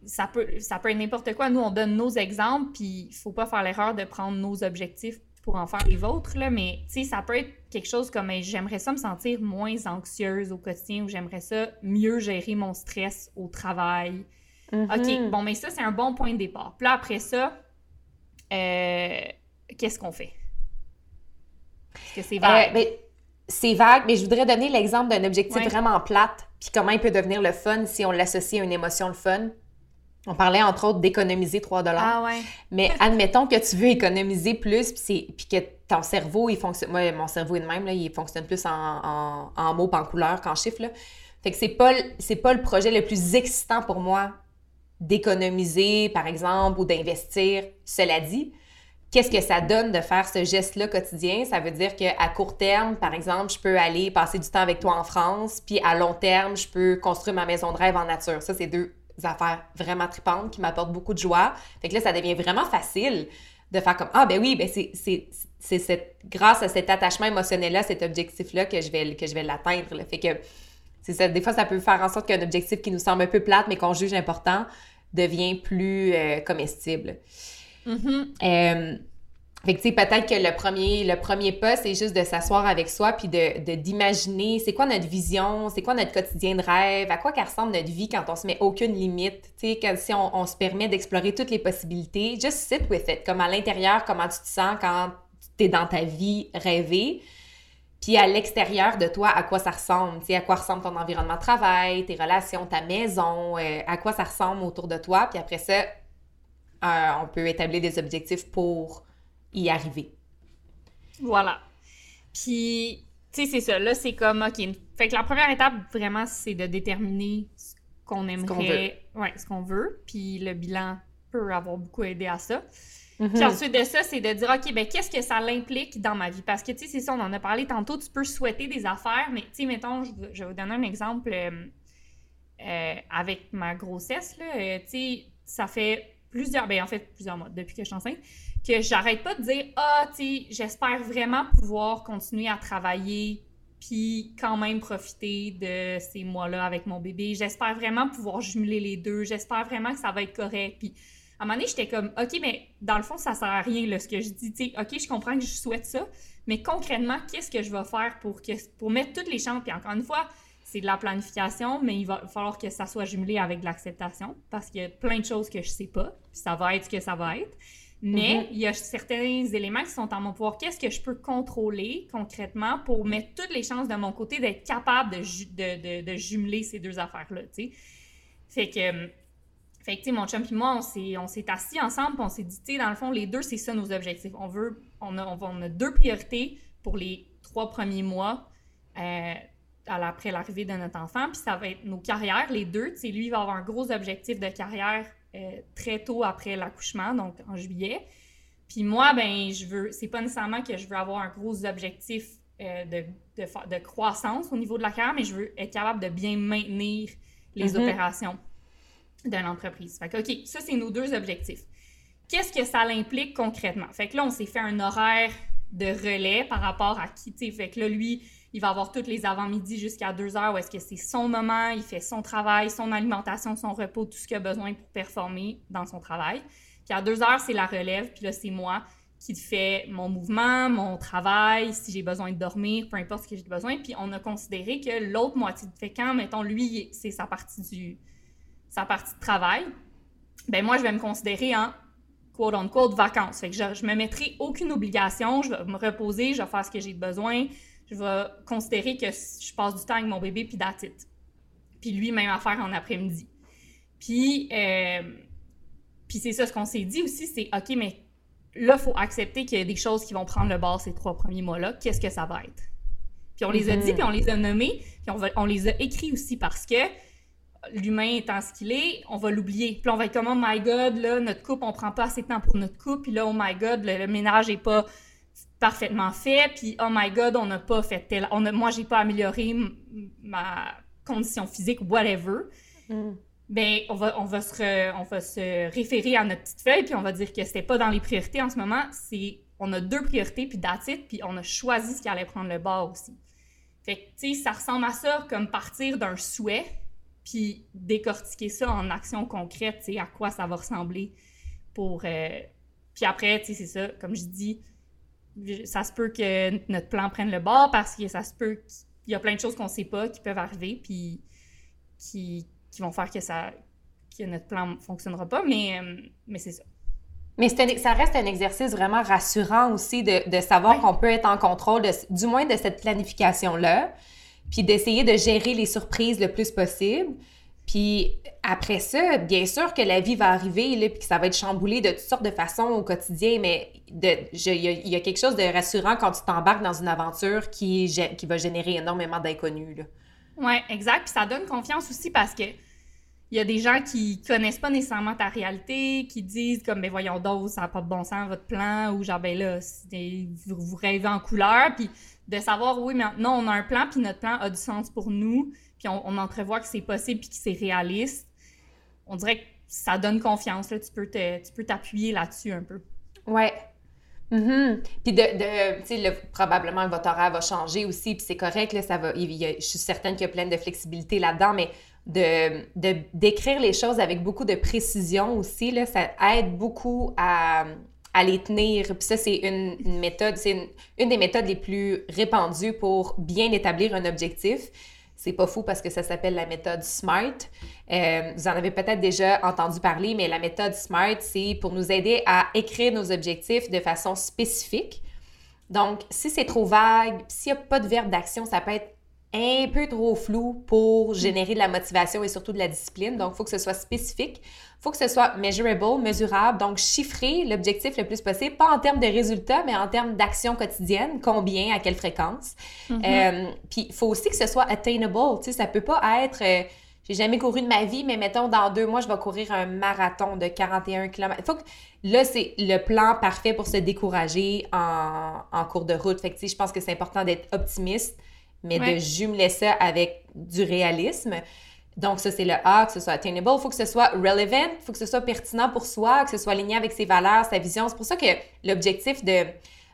ça peut, ça peut être n'importe quoi. Nous, on donne nos exemples, puis il faut pas faire l'erreur de prendre nos objectifs pour en faire les vôtres, là, mais ça peut être quelque chose comme j'aimerais ça me sentir moins anxieuse au quotidien ou j'aimerais ça mieux gérer mon stress au travail. Mm-hmm. OK, bon, mais ça, c'est un bon point de départ. Puis là, après ça, euh, qu'est-ce qu'on fait? Est-ce que c'est vague? Euh, c'est vague, mais je voudrais donner l'exemple d'un objectif vraiment plate, puis comment il peut devenir le fun si on l'associe à une émotion le fun. On parlait entre autres d'économiser 3 dollars. Ah ouais. Mais admettons que tu veux économiser plus puis, que ton cerveau, il fonctionne. Moi, mon cerveau est de même, là, il fonctionne plus en, en, mots, en couleurs qu'en chiffres. Là. Fait que c'est pas, c'est pas le projet le plus excitant pour moi d'économiser, par exemple, ou d'investir. Cela dit, qu'est-ce que ça donne de faire ce geste-là quotidien? Ça veut dire qu'à court terme, par exemple, je peux aller passer du temps avec toi en France, puis à long terme, je peux construire ma maison de rêve en nature. Ça, c'est deux affaires vraiment tripantes qui m'apportent beaucoup de joie. Fait que là, ça devient vraiment facile de faire comme Ah, ben oui, ben c'est c'est grâce à cet attachement émotionnel-là, cet objectif-là, que je vais, que je vais l'atteindre. Fait que ça. Des fois, ça peut faire en sorte qu'un objectif qui nous semble un peu plate, mais qu'on juge important, devient plus euh, comestible. Mm-hmm. Euh, fait que, tu sais, peut-être que le premier, le premier pas, c'est juste de s'asseoir avec soi puis de, d'imaginer c'est quoi notre vision, c'est quoi notre quotidien de rêve, à quoi ressemble notre vie quand on se met aucune limite, tu sais, si on, se permet d'explorer toutes les possibilités. Just sit with it. Comme à l'intérieur, comment tu te sens quand tu es dans ta vie rêvée. Puis à l'extérieur de toi, à quoi ça ressemble, tu sais, à quoi ressemble ton environnement de travail, tes relations, ta maison, euh, à quoi ça ressemble autour de toi. Puis après ça, euh, on peut établir des objectifs pour y arriver. Voilà. Puis, tu sais, c'est ça. Là, c'est comme, OK. Fait que la première étape, vraiment, c'est de déterminer ce qu'on aimerait. ouais, ce qu'on veut. Puis le bilan peut avoir beaucoup aidé à ça. Puis Mhm. ensuite de ça, c'est de dire, OK, ben qu'est-ce que ça l'implique dans ma vie? Parce que, tu sais, c'est ça, on en a parlé tantôt, tu peux souhaiter des affaires, mais, tu sais, mettons, je, vais- je vais vous donner un exemple euh, euh, avec ma grossesse, là. euh, tu sais, ça fait plusieurs, ben en fait, plusieurs mois, depuis que je suis enceinte, que j'arrête pas de dire, ah, tu j'espère vraiment pouvoir continuer à travailler puis quand même profiter de ces mois-là avec mon bébé. J'espère vraiment pouvoir jumeler les deux. J'espère vraiment que ça va être correct. Puis à un moment donné, j'étais comme, OK, mais dans le fond, ça sert à rien, là, ce que je dis. Tu sais, OK, je comprends que je souhaite ça, mais concrètement, qu'est-ce que je vais faire pour, que, pour mettre toutes les chances? Puis encore une fois, c'est de la planification, mais il va falloir que ça soit jumelé avec de l'acceptation parce qu'il y a plein de choses que je sais pas, ça va être ce que ça va être. Mais Mhm. il y a certains éléments qui sont en mon pouvoir. Qu'est-ce que je peux contrôler concrètement pour mettre toutes les chances de mon côté d'être capable de, ju- de, de, de jumeler ces deux affaires-là, tu sais? Fait que, euh, fait que, mon chum et moi, on s'est, assis ensemble, on s'est dit, tu sais, dans le fond, les deux, c'est ça nos objectifs. On veut, on a, on a deux priorités pour les trois premiers mois euh, après l'arrivée de notre enfant, puis ça va être nos carrières, les deux. Tu sais, lui, il va avoir un gros objectif de carrière très tôt après l'accouchement, donc en juillet. Puis moi, ben, je veux, c'est pas nécessairement que je veux avoir un gros objectif euh, de, de, croissance au niveau de la carrière, mais je veux être capable de bien maintenir les Mhm. opérations de l'entreprise. Fait que, OK, ça, c'est nos deux objectifs. Qu'est-ce que ça l'implique concrètement? Fait que là, on s'est fait un horaire de relais par rapport à qui, tu sais. Fait que là, lui, il va avoir toutes les avant-midi jusqu'à 2 heures où est-ce que c'est son moment, il fait son travail, son alimentation, son repos, tout ce qu'il a besoin pour performer dans son travail. Puis à 2 heures, c'est la relève, puis là, c'est moi qui fait mon mouvement, mon travail, si j'ai besoin de dormir, peu importe ce que j'ai besoin. Puis on a considéré que l'autre moitié, fait quand, mettons, lui, c'est sa partie du sa partie de travail, ben moi, je vais me considérer en quote-unquote vacances. Fait que je, je me mettrai aucune obligation, je vais me reposer, je vais faire ce que j'ai besoin, je vais considérer que je passe du temps avec mon bébé, puis it. Puis lui, même affaire en après-midi. Puis, euh, puis c'est ça, ce qu'on s'est dit aussi, c'est OK, mais là, il faut accepter qu'il y a des choses qui vont prendre le bord ces trois premiers mois-là. Qu'est-ce que ça va être? Puis on les a Mhm. dit, puis on les a nommés, puis on, va- on les a écrits aussi parce que l'humain étant ce qu'il est, on va l'oublier. Puis on va être comme, oh my god, là, notre couple, on prend pas assez de temps pour notre couple, puis là, oh my god, le, le ménage est pas parfaitement fait, puis oh my god, on n'a pas fait tel... On a, moi, j'ai pas amélioré ma condition physique, whatever. Mhm. Ben, on va, on, va se re- on va se référer à notre petite feuille, puis on va dire que c'était pas dans les priorités en ce moment. C'est, on a deux priorités, puis that's it, puis on a choisi ce qui allait prendre le bord aussi. Fait que, tu sais, ça ressemble à ça, comme partir d'un souhait, puis décortiquer ça en action concrète, tu sais, à quoi ça va ressembler pour... euh, Puis après, tu sais, c'est ça, comme je dis, ça se peut que notre plan prenne le bord parce que ça se peut qu'il y a plein de choses qu'on sait pas qui peuvent arriver, puis qui, qui vont faire que ça que notre plan fonctionnera pas, mais, euh, mais c'est ça. Mais un- ça reste un exercice vraiment rassurant aussi de, de savoir qu'on peut être en contrôle, de, du moins de cette planification-là, puis d'essayer de gérer les surprises le plus possible. Puis après ça, bien sûr que la vie va arriver, là, puis que ça va être chamboulé de toutes sortes de façons au quotidien, mais il y, a- quelque chose de rassurant quand tu t'embarques dans une aventure qui, qui va générer énormément d'inconnus. Ouais, exact. Puis ça donne confiance aussi parce que il y a des gens qui connaissent pas nécessairement ta réalité, qui disent comme ben voyons donc, ça n'a pas de bon sens votre plan ou genre ben là, vous, vous rêvez en couleur, puis de savoir oui mais non on a un plan puis notre plan a du sens pour nous, on, on entrevoit que c'est possible puis que c'est réaliste. On dirait que ça donne confiance là, tu peux tu peux t'appuyer là-dessus un peu. Ouais. Mhm. Puis de, probablement votre horaire va changer aussi, puis c'est correct, là, ça va, je suis certaine qu'il y a plein de flexibilité là-dedans, mais de, d'écrire les choses avec beaucoup de précision aussi, là, ça aide beaucoup à, à les tenir. Puis ça, c'est une, méthode, c'est une des méthodes les plus répandues pour bien établir un objectif. C'est pas fou parce que ça s'appelle la méthode SMART. Euh, vous en avez peut-être déjà entendu parler, mais la méthode SMART, c'est pour nous aider à écrire nos objectifs de façon spécifique. Donc, si c'est trop vague, s'il n'y a pas de verbe d'action, ça peut être un peu trop flou pour générer de la motivation et surtout de la discipline. Donc, il faut que ce soit spécifique. Il faut que ce soit measurable, mesurable, donc chiffrer l'objectif le plus possible, pas en termes de résultats, mais en termes d'action quotidienne, combien, à quelle fréquence. Mm-hmm. Euh, puis, il faut aussi que ce soit attainable. Tu sais, ça peut pas être... euh, j'ai jamais couru de ma vie, mais mettons, dans deux mois, je vais courir un marathon de 41 km. Faut que, là, c'est le plan parfait pour se décourager en, en cours de route. Fait que, je pense que c'est important d'être optimiste, mais Ouais. de jumeler ça avec du réalisme. Donc, ça, c'est le A, que ce soit attainable. Il faut que ce soit relevant, il faut que ce soit pertinent pour soi, que ce soit aligné avec ses valeurs, sa vision. C'est pour ça que l'objectif de,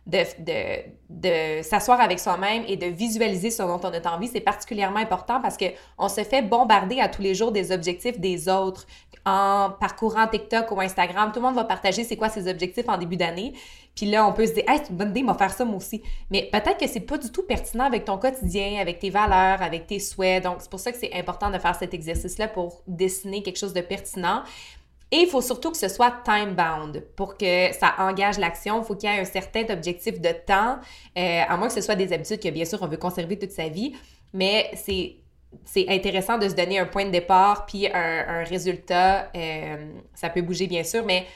de, de, de s'asseoir avec soi-même et de visualiser ce dont on a envie, c'est particulièrement important parce qu'on se fait bombarder à tous les jours des objectifs des autres. En parcourant TikTok ou Instagram, tout le monde va partager c'est quoi ses objectifs en début d'année. Puis là, on peut se dire, hey, c'est une bonne idée, moi faire ça moi aussi. Mais peut-être que c'est pas du tout pertinent avec ton quotidien, avec tes valeurs, avec tes souhaits. Donc, c'est pour ça que c'est important de faire cet exercice-là pour dessiner quelque chose de pertinent. Et il faut surtout que ce soit time-bound pour que ça engage l'action. Il faut qu'il y ait un certain objectif de temps, euh, à moins que ce soit des habitudes que, bien sûr, on veut conserver toute sa vie. Mais c'est c'est intéressant de se donner un point de départ puis un, résultat. Euh, ça peut bouger, bien sûr, mais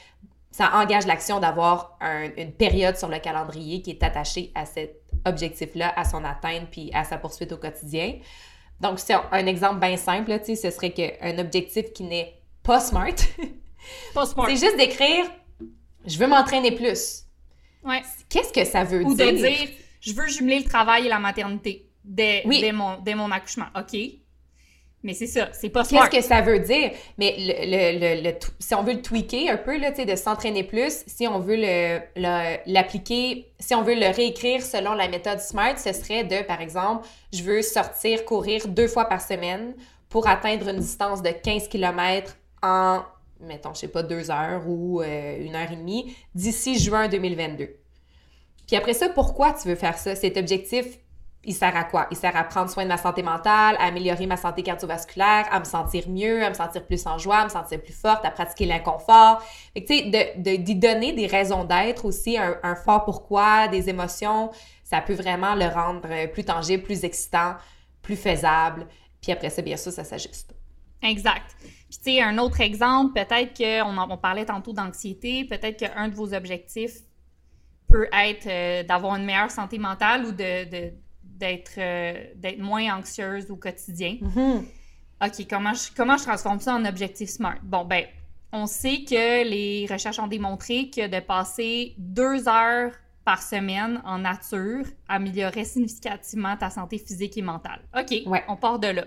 ça engage l'action d'avoir un- une période sur le calendrier qui est attachée à cet objectif-là, à son atteinte puis à sa poursuite au quotidien. Donc, c'est un, exemple bien simple, là, ce serait qu'un objectif qui n'est Pas smart. c'est juste d'écrire « je veux m'entraîner plus Ouais. ». Qu'est-ce que ça veut Ou dire? de dire, je veux jumeler le travail et la maternité dès, Oui. dès, mon, dès mon accouchement. OK. Mais c'est ça, c'est pas smart. Qu'est-ce que ça veut dire? Mais le, le- le- si on veut le tweaker un peu, là, de s'entraîner plus, si on veut l'appliquer, si on veut le réécrire selon la méthode SMART, ce serait de, par exemple, je veux sortir, courir deux fois par semaine pour atteindre une distance de 15 km en, mettons, je sais pas, deux heures ou euh, une heure et demie d'ici juin 2022. Puis après ça, pourquoi tu veux faire ça? Cet objectif, il sert à quoi? Il sert à prendre soin de ma santé mentale, à améliorer ma santé cardiovasculaire, à me sentir mieux, à me sentir plus en joie, à me sentir plus forte, à pratiquer l'inconfort. Fait que, tu sais, de, de- d'y donner des raisons d'être aussi, un, un fort pourquoi, des émotions, ça peut vraiment le rendre plus tangible, plus excitant, plus faisable. Puis après ça, bien sûr, ça s'ajuste. Exact. Puis, tu sais, un autre exemple, peut-être qu'on on parlait tantôt d'anxiété, peut-être qu'un de vos objectifs peut être euh, d'avoir une meilleure santé mentale ou de, de- d'être, euh, d'être moins anxieuse au quotidien. OK, comment je, comment je transforme ça en objectif SMART? Bon, ben, on sait que les recherches ont démontré que de passer deux heures par semaine en nature améliorait significativement ta santé physique et mentale. OK, Ouais. on part de là.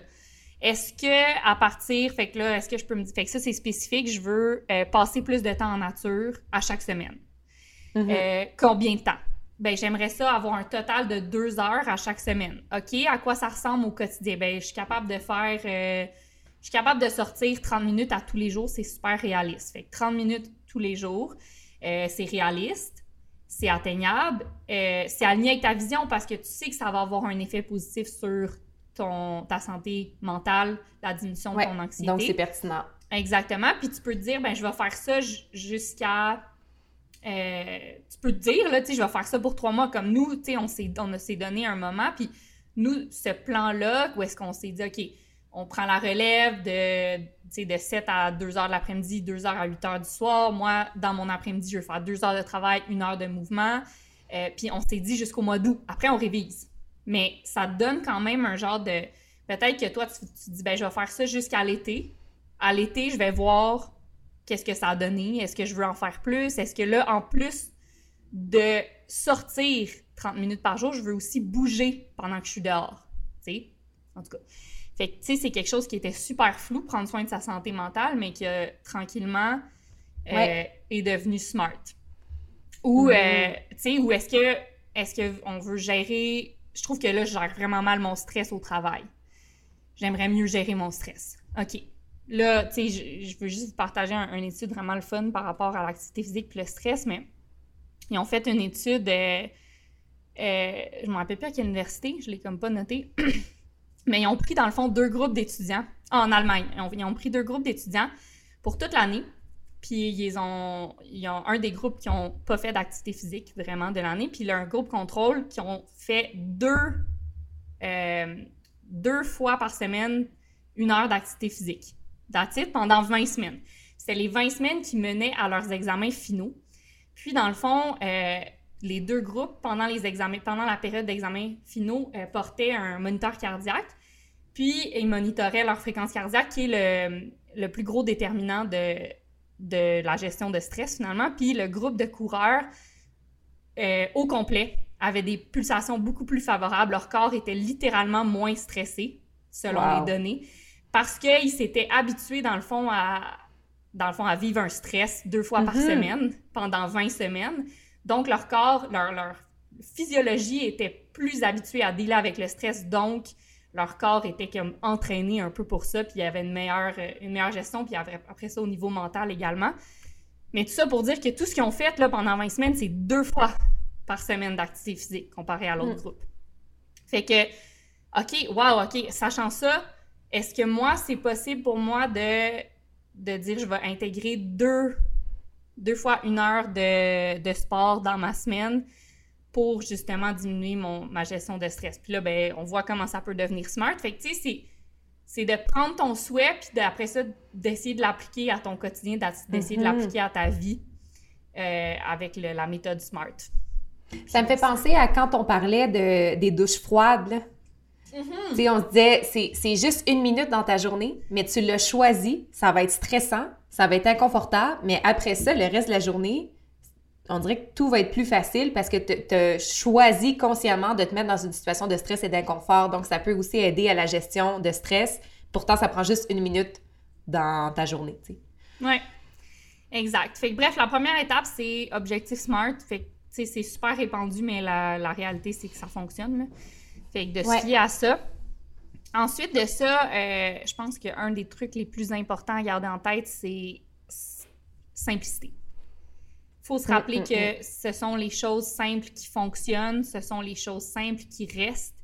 Est-ce que à partir, fait que là, est-ce que je peux me dire, fait que ça c'est spécifique, je veux euh, passer plus de temps en nature à chaque semaine. Mhm. Euh, combien de temps? Ben, j'aimerais ça avoir un total de deux heures à chaque semaine. OK, à quoi ça ressemble au quotidien? Ben, je suis capable de faire. euh, je suis capable de sortir 30 minutes à tous les jours, c'est super réaliste. Fait que 30 minutes tous les jours, c'est réaliste, c'est atteignable, euh, c'est aligné avec ta vision parce que tu sais que ça va avoir un effet positif sur ton, ta santé mentale, la diminution Ouais, de ton anxiété. Donc, c'est pertinent. Exactement. Puis tu peux te dire, ben je vais faire ça jusqu'à. euh, tu peux te dire, là, tu sais, je vais faire ça pour trois mois. Comme nous, tu sais, on s'est on a- s'est donné un moment. Puis nous, ce plan-là, où est-ce qu'on s'est dit, OK, on prend la relève de, de 7 à 2 heures de l'après-midi, 2 heures à 8 heures du soir. Moi, dans mon après-midi, je vais faire 2 heures de travail, 1 heure de mouvement. Euh, puis on s'est dit jusqu'au mois d'août. Après, on révise. Mais ça te donne quand même un genre de. Peut-être que toi, tu, tu te dis, ben, je vais faire ça jusqu'à l'été. À l'été, je vais voir qu'est-ce que ça a donné. Est-ce que je veux en faire plus? Est-ce que là, en plus de sortir 30 minutes par jour, je veux aussi bouger pendant que je suis dehors. Tu sais? En tout cas. Fait que, tu sais, c'est quelque chose qui était super flou, prendre soin de sa santé mentale, mais qui, euh, tranquillement, euh, Ouais. est devenu smart. Ou, Mhm. euh, tu sais, ou est-ce que, est-ce que on veut gérer... Je trouve que là, je gère vraiment mal mon stress au travail. J'aimerais mieux gérer mon stress. OK. Là, tu sais, je, veux juste partager un, une étude vraiment fun par rapport à l'activité physique et le stress, mais ils ont fait une étude, euh, euh, je ne me rappelle plus à quelle université, je l'ai comme pas noté, mais ils ont pris dans le fond deux groupes d'étudiants en Allemagne. Ils ont pris deux groupes d'étudiants pour toute l'année, puis ils ont, ils ont un des groupes qui n'ont pas fait d'activité physique vraiment de l'année, puis il y a un groupe contrôle qui ont fait deux, euh, deux fois par semaine une heure d'activité physique. That's pendant 20 semaines. C'était les 20 semaines qui menaient à leurs examens finaux. Puis, dans le fond, euh, les deux groupes, pendant, les examens, pendant la période d'examen finaux, euh, portaient un moniteur cardiaque. Puis, ils monitoraient leur fréquence cardiaque, qui est le plus gros déterminant de, de la gestion de stress, finalement. Puis, le groupe de coureurs euh, au complet avait des pulsations beaucoup plus favorables. Leur corps était littéralement moins stressé, selon les données, parce qu'ils s'étaient habitués, dans le fond, à dans le fond, à vivre un stress deux fois par mm-hmm. semaine pendant 20 semaines. Donc, leur corps, leur, leur physiologie était plus habituée à dealer avec le stress, donc leur corps était comme entraîné un peu pour ça, puis il y avait une meilleure, euh, une meilleure gestion, puis après ça au niveau mental également. Mais tout ça pour dire que tout ce qu'ils ont fait là, pendant 20 semaines, c'est deux fois par semaine d'activité physique comparé à l'autre mm. groupe. Fait que, OK, wow, OK, sachant ça, est-ce que moi, c'est possible pour moi de, de dire je vais intégrer deux deux fois une heure de, de, sport dans ma semaine pour justement diminuer mon, ma gestion de stress. Puis là, ben, on voit comment ça peut devenir smart. Fait que, tu sais, c'est de prendre ton souhait, puis après ça, d'essayer de l'appliquer à ton quotidien, d'essayer de mm-hmm. l'appliquer à ta vie euh, avec la méthode SMART. Ça me fait penser à quand on parlait de, des douches froides. Là. Tu sais, on se disait, c'est juste une minute dans ta journée, mais tu l'as choisi, ça va être stressant, ça va être inconfortable, mais après ça, le reste de la journée, on dirait que tout va être plus facile parce que tu as choisi consciemment de te mettre dans une situation de stress et d'inconfort. Donc, ça peut aussi aider à la gestion de stress. Pourtant, ça prend juste une minute dans ta journée. Oui, exact. Fait que, bref, la première étape, c'est objectif SMART. Fait que, c'est super répandu, mais la, réalité, c'est que ça fonctionne. Fait que de se fier à ça. Ensuite de ça, euh, je pense qu'un des trucs les plus importants à garder en tête, c'est simplicité. Faut se mm, rappeler mm, que mm. ce sont les choses simples qui fonctionnent, ce sont les choses simples qui restent.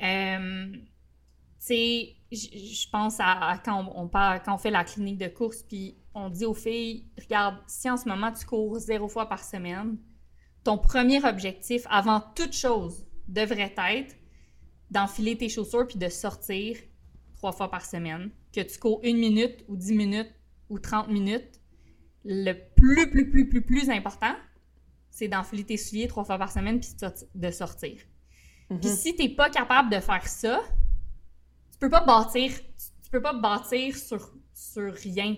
Euh, tu sais, je pense à, quand, on, parle, quand on fait la clinique de course, puis on dit aux filles, regarde, si en ce moment tu cours zéro fois par semaine, ton premier objectif, avant toute chose, devrait être d'enfiler tes chaussures puis de sortir trois fois par semaine. Que tu cours une minute ou dix minutes ou trente minutes, le plus, plus, plus, plus, plus important, c'est d'enfiler tes souliers trois fois par semaine puis de sortir. Mhm. Puis si t'es pas capable de faire ça, tu peux pas bâtir, tu peux pas bâtir sur, sur rien.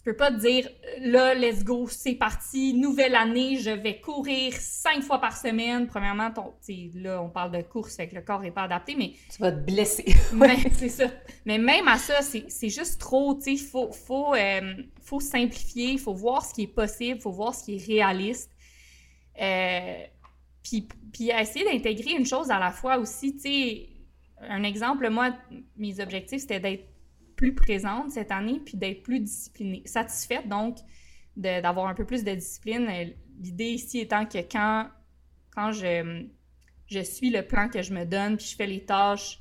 Tu peux pas te dire, là, let's go, c'est parti, nouvelle année, je vais courir cinq fois par semaine. Premièrement, ton, là, on parle de course, fait que le corps n'est pas adapté, mais... Tu vas te blesser. c'est ça. Mais même à ça, c'est juste trop, tu sais, il faut, faut, euh, faut simplifier, il faut voir ce qui est possible, il faut voir ce qui est réaliste. Euh, puis, puis essayer d'intégrer une chose à la fois aussi, tu sais, un exemple, moi, mes objectifs, c'était d'être plus présente cette année, puis d'être plus disciplinée, satisfaite donc d'avoir un peu plus de discipline. Euh, l'idée ici étant que quand, quand je, je suis le plan que je me donne, puis je fais les tâches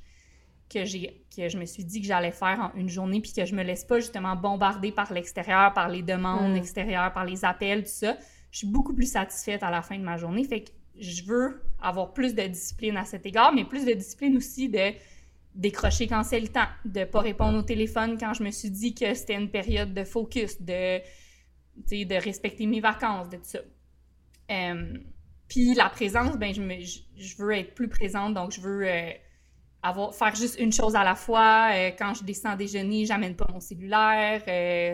que, que je me suis dit que j'allais faire en une journée, puis que je me laisse pas justement bombarder par l'extérieur, par les demandes mm. extérieures, par les appels, tout ça, je suis beaucoup plus satisfaite à la fin de ma journée. Fait que je veux avoir plus de discipline à cet égard, mais plus de discipline aussi de décrocher quand c'est le temps, de pas répondre au téléphone quand je me suis dit que c'était une période de focus, de, respecter mes vacances, de tout ça. Euh, puis la présence, ben je, me, je, veux être plus présente, donc je veux euh, faire juste une chose à la fois. Euh, quand je descends déjeuner, j'amène pas mon cellulaire.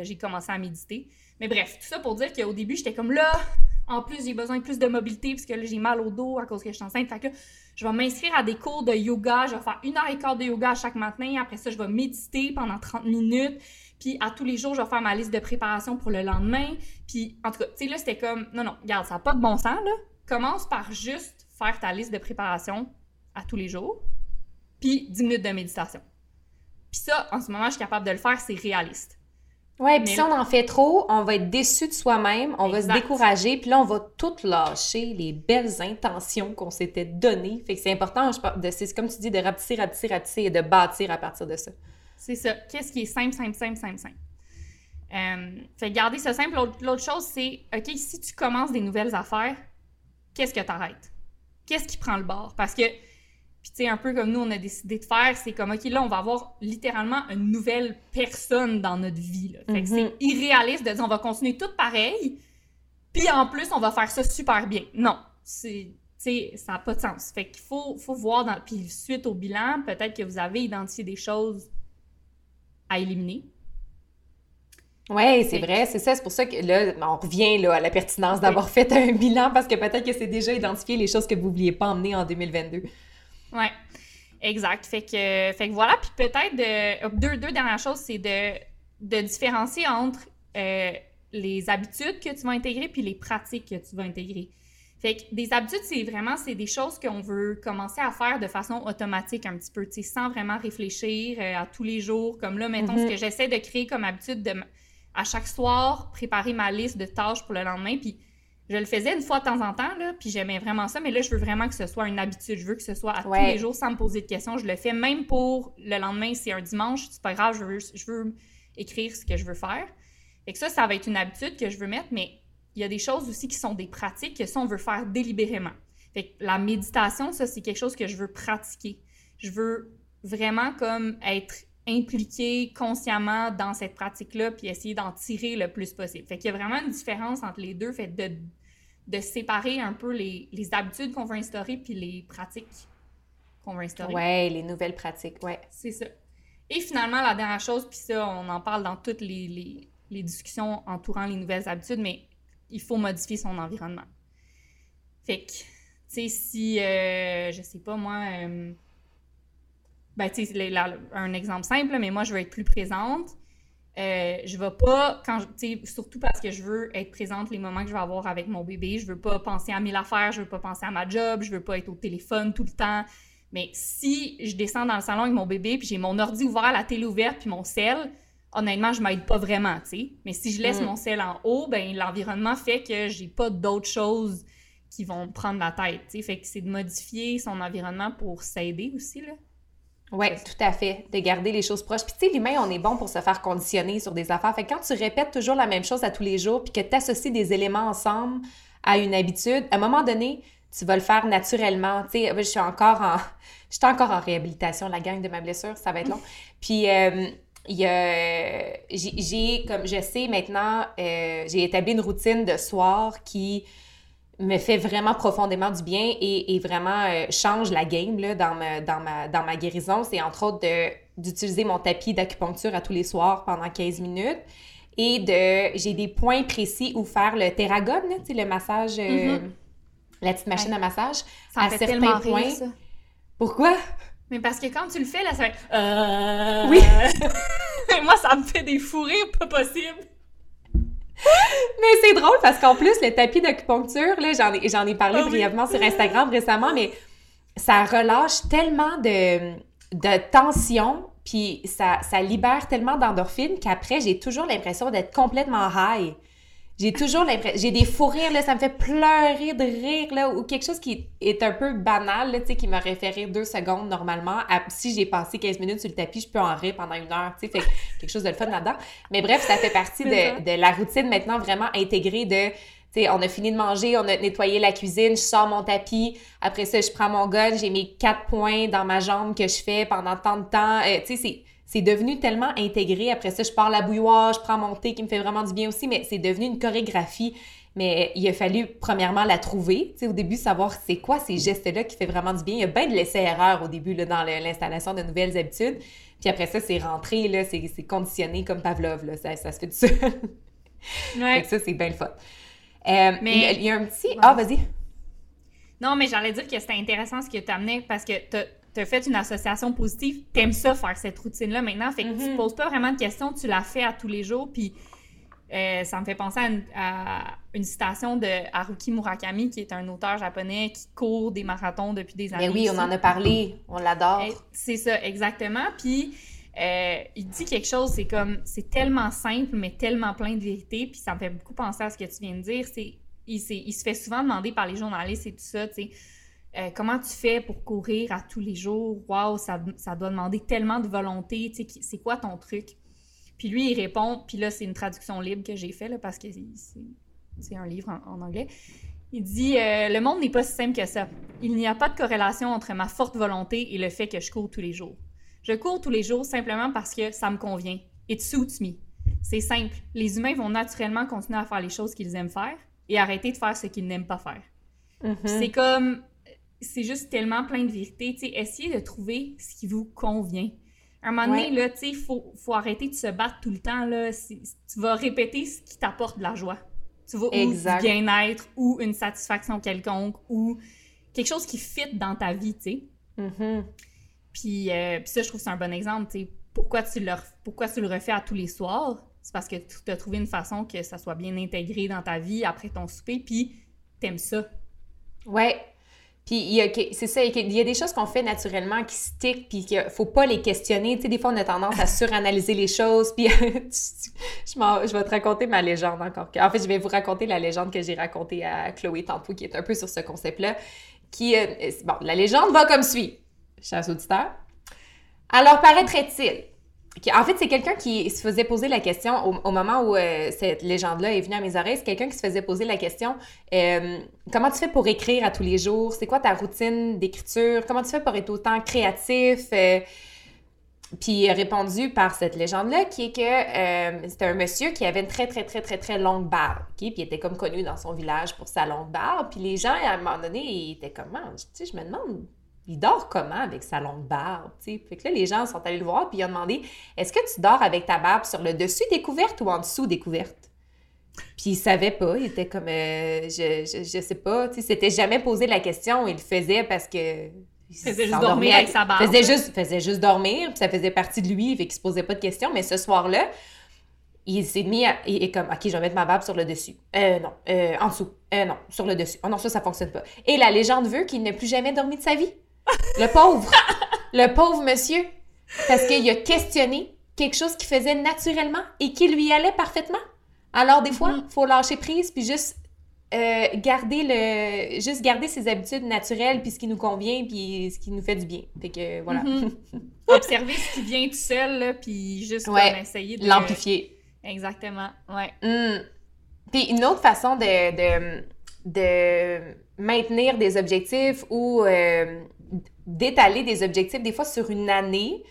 j'ai commencé à méditer. Mais bref, tout ça pour dire qu'au début, j'étais comme là, en plus, j'ai besoin de plus de mobilité parce que là, j'ai mal au dos à cause que je suis enceinte. Je vais m'inscrire à des cours de yoga. Je vais faire une heure et quart de yoga chaque matin. Après ça, je vais méditer pendant 30 minutes. Puis à tous les jours, je vais faire ma liste de préparation pour le lendemain. Puis en tout cas, tu sais, là, c'était comme, non, non, regarde, ça n'a pas de bon sens, là. Commence par juste faire ta liste de préparation à tous les jours. Puis 10 minutes de méditation. Puis ça, en ce moment, je suis capable de le faire, c'est réaliste. Ouais, puis si on en fait trop, on va être déçu de soi-même, on va se décourager, puis là, on va tout lâcher, les belles intentions qu'on s'était données. Fait que c'est important, c'est comme tu dis, de rapetisser, rapetisser, rapetisser et de bâtir à partir de ça. C'est ça. Qu'est-ce qui est simple, simple, simple, simple, simple? Euh, fait garder ça simple. L'autre chose, c'est, OK, si tu commences des nouvelles affaires, qu'est-ce que tu arrêtes? Qu'est-ce qui prend le bord? Parce que Puis, tu sais, un peu comme nous, on a décidé de faire, c'est comme, OK, là, on va avoir littéralement une nouvelle personne dans notre vie. Là. Fait que c'est Mhm. irréaliste de dire, on va continuer tout pareil, puis en plus, on va faire ça super bien. Non, c'est... Tu sais, ça n'a pas de sens. Fait qu'il faut, faut voir, dans, puis suite au bilan, peut-être que vous avez identifié des choses à éliminer. Oui, c'est vrai, c'est ça. C'est pour ça que là, on revient là, à la pertinence d'avoir fait un bilan parce que peut-être que c'est déjà identifié les choses que vous vouliez pas emmener en 2022. Ouais, exact. Fait que, fait que voilà, puis peut-être de, deux, deux dernières choses, c'est de, de différencier entre euh, les habitudes que tu vas intégrer puis les pratiques que tu vas intégrer. Fait que des habitudes, c'est vraiment c'est des choses qu'on veut commencer à faire de façon automatique un petit peu, tu sais, sans vraiment réfléchir euh, à tous les jours. Comme là, mettons, Mhm. ce que j'essaie de créer comme habitude de à chaque soir, préparer ma liste de tâches pour le lendemain, puis je le faisais une fois de temps en temps, là, puis j'aimais vraiment ça, mais là, je veux vraiment que ce soit une habitude. Je veux que ce soit à Ouais. tous les jours sans me poser de questions. Je le fais même pour le lendemain, c'est un dimanche, c'est pas grave, je veux, je veux écrire ce que je veux faire. Et que ça, ça va être une habitude que je veux mettre, mais il y a des choses aussi qui sont des pratiques que ça, on veut faire délibérément. Fait que la méditation, ça, c'est quelque chose que je veux pratiquer. Je veux vraiment comme être impliqué consciemment dans cette pratique-là, puis essayer d'en tirer le plus possible. Fait qu'il y a vraiment une différence entre les deux, fait de, de séparer un peu les, les habitudes qu'on veut instaurer puis les pratiques qu'on veut instaurer. Ouais, les nouvelles pratiques, ouais. C'est ça. Et finalement, la dernière chose, puis ça, on en parle dans toutes les, les- les discussions entourant les nouvelles habitudes, mais il faut modifier son environnement. Fait que, tu sais, si, euh, je sais pas moi, euh, ben, tu sais, un exemple simple, mais moi, je veux être plus présente. Euh, je vais pas, quand, je- surtout parce que je veux être présente les moments que je vais avoir avec mon bébé. Je veux pas penser à mille affaires, je veux pas penser à ma job, je veux pas être au téléphone tout le temps. Mais si je descends dans le salon avec mon bébé, puis j'ai mon ordi ouvert, la télé ouverte, puis mon sel, honnêtement, je m'aide pas vraiment, tu sais. Mais si je laisse Mm. mon sel en haut, ben l'environnement fait que j'ai pas d'autres choses qui vont me prendre la tête, tu sais. Fait que c'est de modifier son environnement pour s'aider aussi, là. Oui, tout à fait. De garder les choses proches. Puis, tu sais, l'humain, on est bon pour se faire conditionner sur des affaires. Fait que quand tu répètes toujours la même chose à tous les jours, puis que tu associes des éléments ensemble à une habitude, à un moment donné, tu vas le faire naturellement. Tu sais, je suis encore en... Je suis encore en réhabilitation, la gang de ma blessure, ça va être long. Puis, euh, il y a... J'ai, j'ai, comme je sais maintenant, euh, j'ai établi une routine de soir qui me fait vraiment profondément du bien et, et vraiment euh, change la game là, dans, ma, dans, ma, dans ma guérison. C'est entre autres d'utiliser mon tapis d'acupuncture à tous les soirs pendant 15 minutes et de j'ai des points précis où faire le sais, le massage, euh, Mhm. la petite machine à massage. Ça À fait certains tellement points. rire, ça. Pourquoi? Mais parce que quand tu le fais, là, ça être... Euh... Oui. Moi, ça me fait des fous rires pas possible. Mais c'est drôle parce qu'en plus, le tapis d'acupuncture, là, j'en ai, j'en ai parlé Ah oui. brièvement sur Instagram récemment, mais ça relâche tellement de, de tension, puis ça, ça libère tellement d'endorphines qu'après, j'ai toujours l'impression d'être complètement high. J'ai toujours l'impression... J'ai des fous rires, là, ça me fait pleurer de rire, là, ou quelque chose qui est un peu banal, là, tu sais, qui m'aurait fait rire deux secondes normalement. À- si j'ai passé 15 minutes sur le tapis, je peux en rire pendant une heure, tu sais, fait que quelque chose de le fun là-dedans. Mais bref, ça fait partie de, de la routine maintenant vraiment intégrée de... Tu sais, on a fini de manger, on a nettoyé la cuisine, je sors mon tapis, après ça, je prends mon gun, j'ai mes quatre points dans ma jambe que je fais pendant tant de temps. Euh, tu sais, c'est c'est devenu tellement intégré. Après ça, je pars la bouilloire, je prends mon thé qui me fait vraiment du bien aussi, mais c'est devenu une chorégraphie. Mais il a fallu, premièrement, la trouver. Au début, savoir c'est quoi ces gestes-là qui fait vraiment du bien. Il y a bien de l'essai-erreur au début, là, dans l'installation de nouvelles habitudes. Puis après ça, c'est rentré, là, c'est c'est conditionné comme Pavlov, là. Ça, ça se fait tout seul. Ouais. ça, c'est bien le fun. Euh, Mais- il y a- il y, a un petit... Ah, vas-y. Non, mais j'allais dire que c'était intéressant ce que tu amenais parce que tu as fait une association positive. T'aimes ça faire cette routine-là maintenant. Fait que tu Mhm. te poses pas vraiment de questions, tu la fais à tous les jours. Puis euh, ça me fait penser à une, à une citation de Haruki Murakami, qui est un auteur japonais qui court des marathons depuis des années. Mais oui, on en a parlé. On l'adore. Eh, C'est ça, exactement. Puis, euh, il dit quelque chose, c'est comme, c'est tellement simple, mais tellement plein de vérité. Puis, ça me fait beaucoup penser à ce que tu viens de dire. C'est, il, il se fait souvent demander par les journalistes et tout ça, tu sais, euh, comment tu fais pour courir à tous les jours? Waouh, ça, ça doit demander tellement de volonté, tu sais, qui- c'est quoi ton truc? Puis lui, il répond, puis là, c'est une traduction libre que j'ai fait, là, parce que c'est- un livre en, en anglais. Il dit euh, Le monde n'est pas si simple que ça. Il n'y a pas de corrélation entre ma forte volonté et le fait que je cours tous les jours. Je cours tous les jours simplement parce que ça me convient. It suits me. C'est simple. Les humains vont naturellement continuer à faire les choses qu'ils aiment faire et arrêter de faire ce qu'ils n'aiment pas faire. Mhm. C'est comme. C'est juste tellement plein de vérité. Tu sais, essayez de trouver ce qui vous convient. À un moment donné, Ouais. sais, faut, faut arrêter de se battre tout le temps, là. Tu vas répéter ce qui t'apporte de la joie. Tu vas ou Exact. du bien-être, ou une satisfaction quelconque, ou quelque chose qui fit dans ta vie, tu sais. Mhm. Puis, euh, puis ça, je trouve que c'est un bon exemple, tu sais. Pourquoi tu, le, pourquoi tu le refais à tous les soirs? C'est parce que tu as trouvé une façon que ça soit bien intégré dans ta vie après ton souper, puis t'aimes ça. Ouais. Puis c'est ça, il y a des choses qu'on fait naturellement qui stick, puis qu'il faut pas les questionner. Tu sais, des fois, on a tendance à suranalyser les choses, puis je, vais te raconter ma légende encore. En fait, je vais vous raconter la légende que j'ai racontée à Chloé tantôt, qui est un peu sur ce concept-là. Qui, euh, bon, la légende va comme suit, chers auditeurs. Alors, paraîtrait-il En fait, c'est quelqu'un qui se faisait poser la question au, moment où euh, cette légende-là est venue à mes oreilles. C'est quelqu'un qui se faisait poser la question euh, comment tu fais pour écrire à tous les jours? C'est quoi ta routine d'écriture? Comment tu fais pour être autant créatif? Euh, Puis répondu par cette légende-là qui est que c'était un monsieur qui avait une très, très, très, très, très longue barbe. Puis il était comme connu dans son village pour sa longue barbe. Puis les gens, à un moment donné, ils étaient comme, Ah, tu sais, je me demande, il dort comment avec sa longue barbe? tu sais? Fait que là, les gens sont allés le voir, puis ils ont demandé Est-ce que tu dors avec ta barbe sur le dessus des couvertes ou en dessous des couvertes? Puis il savait pas, il était comme euh, je, je, je sais pas, tu sais, s'était jamais posé la question, il le faisait parce que il faisait juste dormir avec sa barbe. Faisait juste, faisait juste dormir, puis ça faisait partie de lui, fait qu'il se posait pas de questions, mais ce soir-là, il s'est mis à, il est comme OK, je vais mettre ma barbe sur le dessus. Euh non, euh, en dessous. Euh non, sur le dessus. Oh non, ça ça fonctionne pas. Et la légende veut qu'il n'ait plus jamais dormi de sa vie. Le pauvre. le pauvre monsieur parce qu'il a questionné quelque chose qu'il faisait naturellement et qui lui allait parfaitement. Alors, des fois, il Mhm. faut lâcher prise puis juste euh, garder le juste garder ses habitudes naturelles puis ce qui nous convient puis ce qui nous fait du bien. Fait que voilà, Mhm. Observer ce qui vient tout seul, là, puis juste Ouais. comme essayer de... l'amplifier. Exactement, ouais. Hmm. Puis une autre façon de, de, de maintenir des objectifs ou euh, d'étaler des objectifs, des fois sur une année,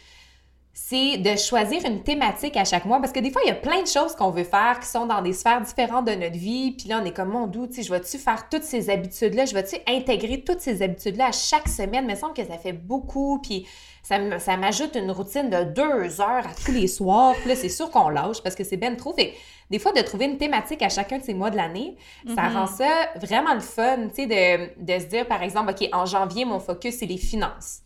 c'est de choisir une thématique à chaque mois. Parce que des fois, il y a plein de choses qu'on veut faire qui sont dans des sphères différentes de notre vie. Puis là, on est comme, mon doux, tu sais, je vais-tu faire toutes ces habitudes-là? Je vais-tu intégrer toutes ces habitudes-là à chaque semaine? Il me semble que ça fait beaucoup. Puis ça, m'ajoute une routine de deux heures à tous les soirs. Puis là, c'est sûr qu'on lâche parce que c'est ben trop. Fait des fois, de trouver une thématique à chacun de ces mois de l'année, ça Mhm. rend ça vraiment le fun, tu sais, de, de se dire, par exemple, OK, en janvier, mon focus, c'est les finances.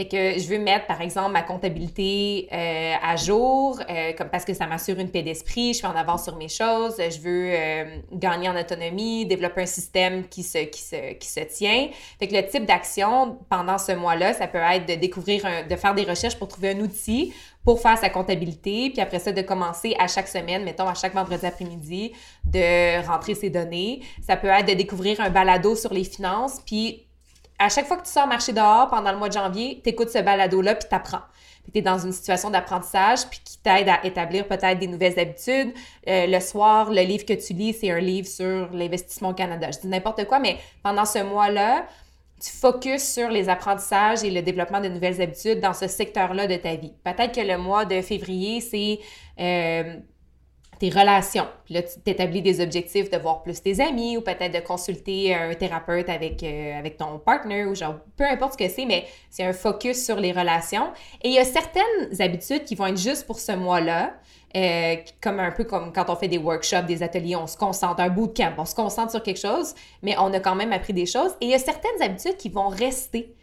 Fait que je veux mettre, par exemple, ma comptabilité euh, à jour, euh, comme, parce que ça m'assure une paix d'esprit, je suis en avance sur mes choses, je veux euh, gagner en autonomie, développer un système qui se, qui, se, qui se tient. Fait que le type d'action pendant ce mois-là, ça peut être de découvrir, un- de faire des recherches pour trouver un outil pour faire sa comptabilité, puis après ça, de commencer à chaque semaine, mettons à chaque vendredi après-midi, de rentrer ses données. Ça peut être de découvrir un balado sur les finances, puis à chaque fois que tu sors marcher dehors pendant le mois de janvier, tu écoutes ce balado-là, puis tu apprends. Tu es dans une situation d'apprentissage, puis qui t'aide à établir peut-être des nouvelles habitudes. Euh, le soir, le livre que tu lis, c'est un livre sur l'investissement au Canada. Je dis n'importe quoi, mais pendant ce mois-là, tu focuses sur les apprentissages et le développement de nouvelles habitudes dans ce secteur-là de ta vie. Peut-être que le mois de février, c'est euh, tes relations. Puis là, tu t'établis des objectifs de voir plus tes amis ou peut-être de consulter un thérapeute avec, euh, avec ton partner ou genre, peu importe ce que c'est, mais c'est un focus sur les relations. Et il y a certaines habitudes qui vont être juste pour ce mois-là. euh, comme un peu comme quand on fait des workshops, des ateliers, on se concentre, un bootcamp, on se concentre sur quelque chose, mais on a quand même appris des choses. Et il y a certaines habitudes qui vont rester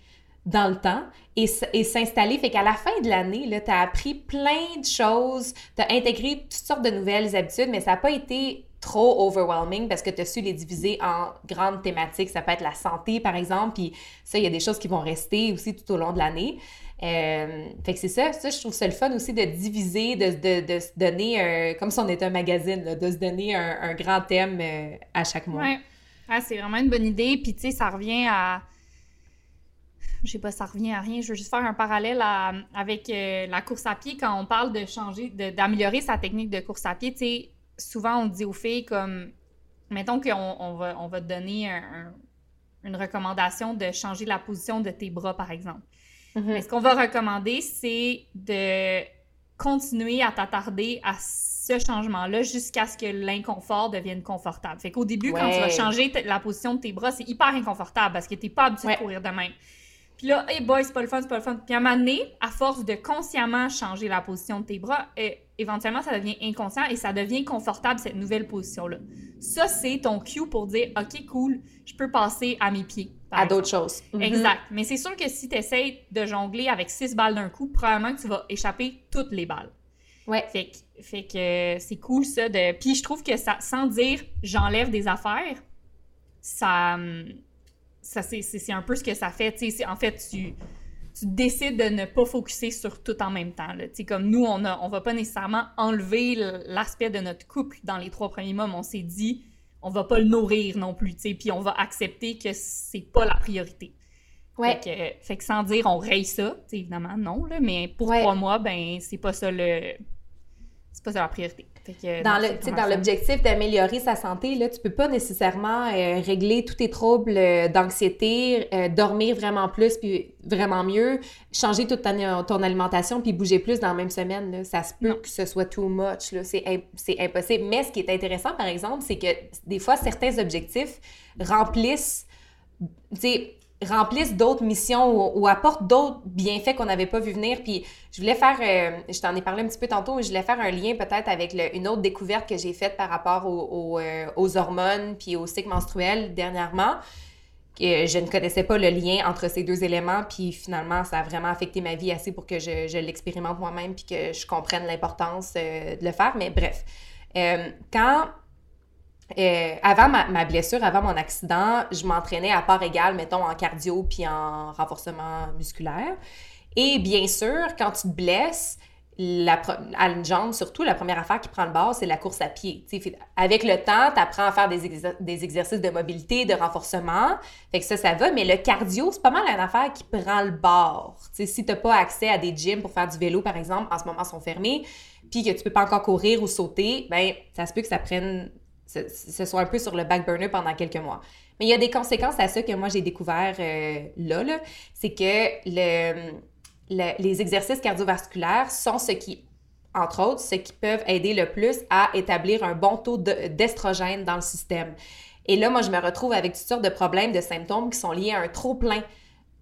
dans le temps et, s'installer. Fait qu'à la fin de l'année, tu as appris plein de choses, tu as intégré toutes sortes de nouvelles habitudes, mais ça n'a pas été trop overwhelming parce que tu as su les diviser en grandes thématiques. Ça peut être la santé, par exemple, puis ça, il y a des choses qui vont rester aussi tout au long de l'année. Euh, fait que c'est ça, ça, je trouve ça le fun aussi de diviser, de, se donner, comme si on était un magazine, de se donner un, un grand thème euh, à chaque mois. Ouais. Ah, c'est vraiment une bonne idée. Puis, tu sais, ça revient à. Je sais pas, ça revient à rien. Je veux juste faire un parallèle à- avec euh, la course à pied. Quand on parle de changer, d'améliorer sa technique de course à pied, tu sais, souvent on dit aux filles comme mettons qu'on on va, on va te donner une recommandation de changer la position de tes bras, par exemple. Mais ce qu'on va recommander, c'est de continuer à t'attarder à ce changement-là jusqu'à ce que l'inconfort devienne confortable. Fait qu'au début, quand tu vas changer la position de tes bras, c'est hyper inconfortable parce que t'es pas habitué de courir de même. Puis là, hey boy, c'est pas le fun, c'est pas le fun. Puis à un moment donné, à force de consciemment changer la position de tes bras, euh, éventuellement, ça devient inconscient et ça devient confortable, cette nouvelle position-là. Ça, c'est ton cue pour dire, OK, cool, je peux passer à mes pieds. À d'autres choses. Mhm. Exact. Mais c'est sûr que si tu essaies de jongler avec six balles d'un coup, probablement que tu vas échapper toutes les balles. Ouais. Fait que, fait que c'est cool, ça. De... Puis je trouve que ça, sans dire j'enlève des affaires, ça hum, ça c'est un peu ce que ça fait. En fait, tu, tu décides de ne pas focuser sur tout en même temps. Là. Comme nous, on ne on va pas nécessairement enlever l'aspect de notre couple dans les trois premiers mois, mais on s'est dit, on va pas le nourrir non plus, puis on va accepter que c'est pas la priorité. Ouais. Fait, que, fait que sans dire on raye ça, évidemment, non, là, mais pour trois mois, ben c'est pas ça le. C'est pas ça la priorité dans, le, dans l'objectif d'améliorer sa santé, là, tu peux pas nécessairement euh, régler tous tes troubles euh, d'anxiété, euh, dormir vraiment plus puis vraiment mieux, changer toute ton alimentation puis bouger plus dans la même semaine. Là. Ça se peut que ce soit too much. Là. C'est, c'est impossible. Mais ce qui est intéressant, par exemple, c'est que des fois, certains objectifs remplissent remplissent d'autres missions ou, apportent d'autres bienfaits qu'on n'avait pas vu venir. Puis je voulais faire, euh, je t'en ai parlé un petit peu tantôt, je voulais faire un lien peut-être avec une autre découverte que j'ai faite par rapport euh, aux hormones puis au cycle menstruel dernièrement. je ne connaissais pas le lien entre ces deux éléments, puis finalement, ça a vraiment affecté ma vie assez pour que je, l'expérimente moi-même puis que je comprenne l'importance euh, de le faire. Mais bref, quand euh, avant ma, blessure, avant mon accident, je m'entraînais à part égale, mettons, en cardio puis en renforcement musculaire. Et bien sûr, quand tu te blesses, à une jambe, surtout, la première affaire qui prend le bord, c'est la course à pied. avec le temps, tu apprends à faire des, exercices de mobilité, de renforcement. Fait que ça, ça va. Mais le cardio, c'est pas mal une affaire qui prend le bord. si tu n'as pas accès à des gyms pour faire du vélo, par exemple, en ce moment, sont fermés, puis que tu peux pas encore courir ou sauter, ben ça se peut que ça prenne ce, soit un peu sur le back burner pendant quelques mois. Mais il y a des conséquences à ça que moi j'ai découvert euh, là, c'est que le, les exercices cardiovasculaires sont ce qui, entre autres, ce qui peuvent aider le plus à établir un bon taux d'estrogène dans le système. Et là, moi, je me retrouve avec toutes sortes de problèmes, de symptômes qui sont liés à un trop-plein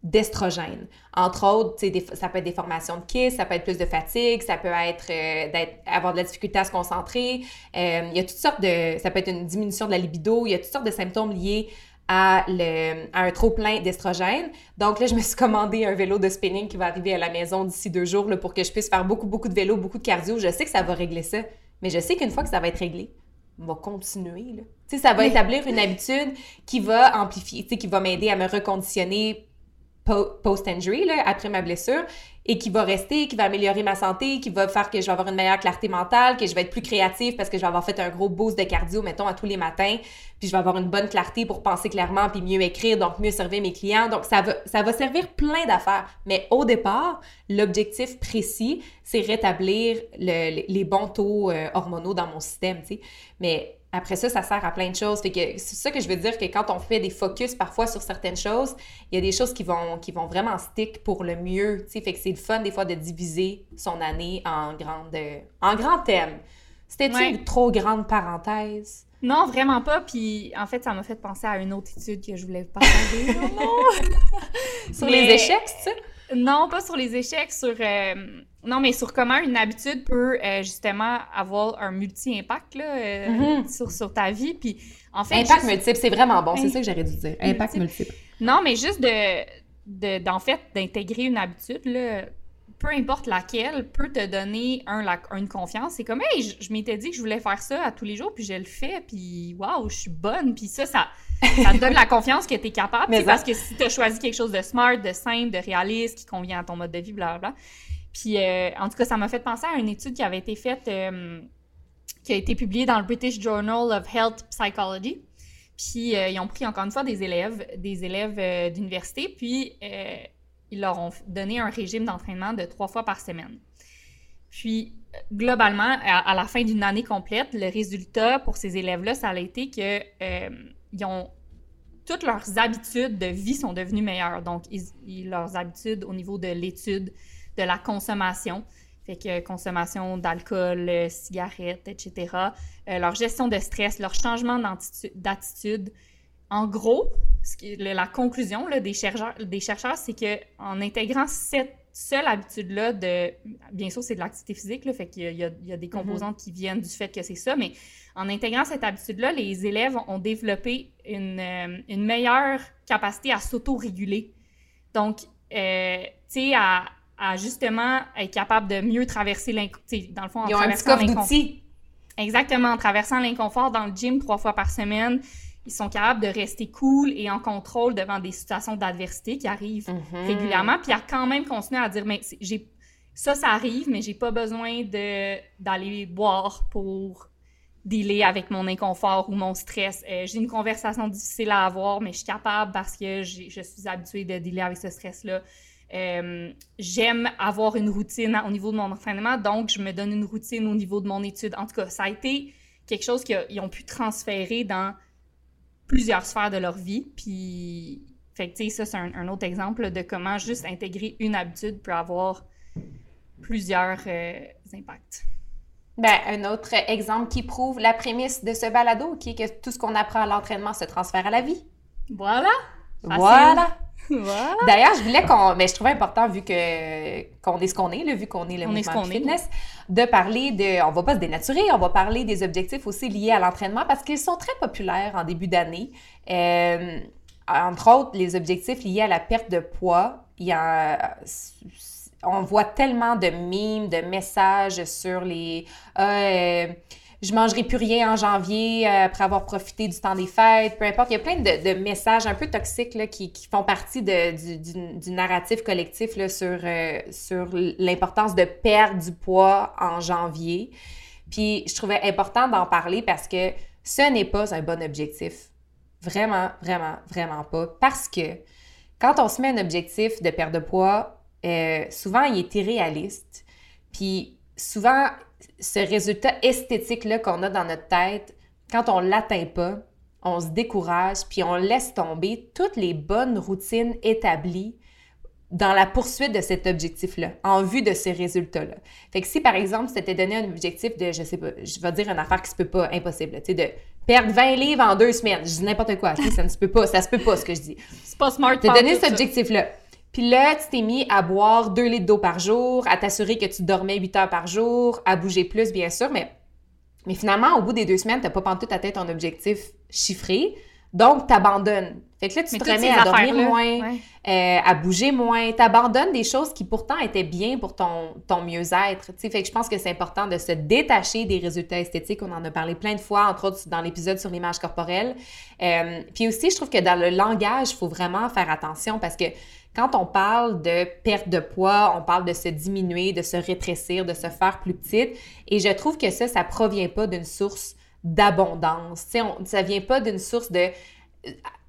d'estrogène. Entre autres, ça peut être des formations de kiss, ça peut être plus de fatigue, ça peut être, euh, avoir de la difficulté à se concentrer. Euh, il y a toutes sortes de... Ça peut être une diminution de la libido. Il y a toutes sortes de symptômes liés à, le, à un trop-plein d'estrogène. Donc là, je me suis commandé un vélo de spinning qui va arriver à la maison d'ici deux jours là, pour que je puisse faire beaucoup, beaucoup de vélo, beaucoup de cardio. Je sais que ça va régler ça, mais je sais qu'une fois que ça va être réglé, on va continuer. Là. ça va établir une habitude qui va amplifier, qui va m'aider à me reconditionner post-injury, après ma blessure, et qui va rester, qui va améliorer ma santé, qui va faire que je vais avoir une meilleure clarté mentale, que je vais être plus créative parce que je vais avoir fait un gros boost de cardio, mettons, à tous les matins, puis je vais avoir une bonne clarté pour penser clairement, puis mieux écrire, donc mieux servir mes clients. Donc, ça va, ça va servir plein d'affaires. Mais au départ, l'objectif précis, c'est rétablir les bons taux euh, hormonaux dans mon système, tu sais. Mais après ça, ça sert à plein de choses. que c'est ça que je veux dire que quand on fait des focus parfois sur certaines choses, il y a des choses qui vont, qui vont vraiment stick pour le mieux. Fait que c'est le fun des fois de diviser son année en grande, en grand thème. C'était une trop grande parenthèse? Non, vraiment pas. Puis en fait, ça m'a fait penser à une autre étude que je voulais partager. sur les échecs, tu sais? Non, pas sur les échecs, sur euh, non, mais sur comment une habitude peut euh, justement avoir un multi-impact euh, mhm. sur, sur, ta vie. Puis en fait, impact multiple, c'est vraiment bon, c'est ça que j'aurais dû dire. Impact multiple. Non, mais juste de, de d'en fait d'intégrer une habitude là, peu importe laquelle, peut te donner un, une confiance. C'est comme, hey, je, m'étais dit que je voulais faire ça à tous les jours, puis je le fais, puis waouh, je suis bonne. Puis ça, ça, ça te donne la confiance que tu es capable. Mais parce que si tu as choisi quelque chose de smart, de simple, de réaliste, qui convient à ton mode de vie, blablabla. Puis euh, en tout cas, ça m'a fait penser à une étude qui avait été faite, euh, qui a été publiée dans le British Journal of Health Psychology. Puis euh, ils ont pris encore une fois des élèves, des élèves d'université, puis ils leur ont donné un régime d'entraînement de trois fois par semaine. Puis globalement, à, la fin d'une année complète, le résultat pour ces élèves-là, ça a été que ils ont toutes leurs habitudes de vie sont devenues meilleures. Donc, leurs habitudes au niveau de l'étude, de la consommation, fait que consommation d'alcool, euh, cigarettes, etc. Euh, leur gestion de stress, leur changement d'attitude. En gros, ce qui, la conclusion là, des chercheurs, des chercheurs c'est qu'en intégrant cette seule habitude-là de... Bien sûr, c'est de l'activité physique, là, fait qu'il y, y, a des mm-hmm. composantes qui viennent du fait que c'est ça, mais en intégrant cette habitude-là, les élèves ont développé une, euh, une meilleure capacité à s'auto-réguler. Donc, euh, tu sais, à, à, justement être capable de mieux traverser l'inconfort. Dans le fond, en Ils ont traversant l'inconfort. Exactement, en traversant l'inconfort dans le gym trois fois par semaine, ils sont capables de rester cool et en contrôle devant des situations d'adversité qui arrivent mm-hmm. régulièrement, puis à quand même continuer à dire, mais j'ai ça, ça arrive, mais j'ai pas besoin de d'aller boire pour dealer avec mon inconfort ou mon stress. Euh, j'ai une conversation difficile à avoir, mais je suis capable parce que je suis habituée de dealer avec ce stress-là. Euh, j'aime avoir une routine au niveau de mon entraînement, donc je me donne une routine au niveau de mon étude. En tout cas, ça a été quelque chose qu'ils ont pu transférer dans plusieurs sphères de leur vie. Puis, fait que, ça, c'est un, autre exemple de comment juste intégrer une habitude peut avoir plusieurs euh, impacts. Ben, un autre exemple qui prouve la prémisse de ce balado, qui est que tout ce qu'on apprend à l'entraînement se transfère à la vie. Voilà. Voilà. D'ailleurs, je voulais qu'on, mais je trouvais important vu que qu'on est ce qu'on est, vu qu'on est le mouvement fitness, de parler de, on va pas se dénaturer, on va parler des objectifs aussi liés à l'entraînement parce qu'ils sont très populaires en début d'année. Euh, entre autres, les objectifs liés à la perte de poids, il y a on voit tellement de mimes, de messages sur les euh, je mangerai plus rien en janvier euh, après avoir profité du temps des fêtes, peu importe. Il y a plein de, messages un peu toxiques là, qui, font partie du, narratif collectif sur, euh, sur l'importance de perdre du poids en janvier. Puis je trouvais important d'en parler parce que ce n'est pas un bon objectif. Vraiment, vraiment, vraiment pas. Parce que quand on se met un objectif de perte de poids, euh, souvent, il est irréaliste. Puis souvent, ce résultat esthétique-là qu'on a dans notre tête, quand on ne l'atteint pas, on se décourage, puis on laisse tomber toutes les bonnes routines établies dans la poursuite de cet objectif-là, en vue de ces résultats-là. Fait que si, par exemple, c'était donné un objectif de, je sais pas, je vais dire une affaire qui se peut pas, impossible, tu sais, de perdre 20 livres en deux semaines. Je dis n'importe quoi, ça ne se peut pas, ça se peut pas ce que je dis. C'est pas smart. T'as donné cet objectif-là. Puis là, tu t'es mis à boire 2 litres d'eau par jour, à t'assurer que tu dormais 8 heures par jour, à bouger plus, bien sûr, mais, mais finalement, au bout des deux semaines, t'as pas pantoute à tête ton objectif chiffré. Donc, t'abandonnes. Fait que là, tu te remets à dormir moins, euh, à bouger moins. T'abandonnes des choses qui pourtant étaient bien pour ton, ton mieux-être. Fait que je pense que c'est important de se détacher des résultats esthétiques. On en a parlé plein de fois, entre autres dans l'épisode sur l'image corporelle. Euh, puis aussi, je trouve que dans le langage, il faut vraiment faire attention parce que quand on parle de perte de poids, on parle de se diminuer, de se rétrécir, de se faire plus petite. Et je trouve que ça, ça provient pas d'une source d'abondance. Ça vient pas d'une source de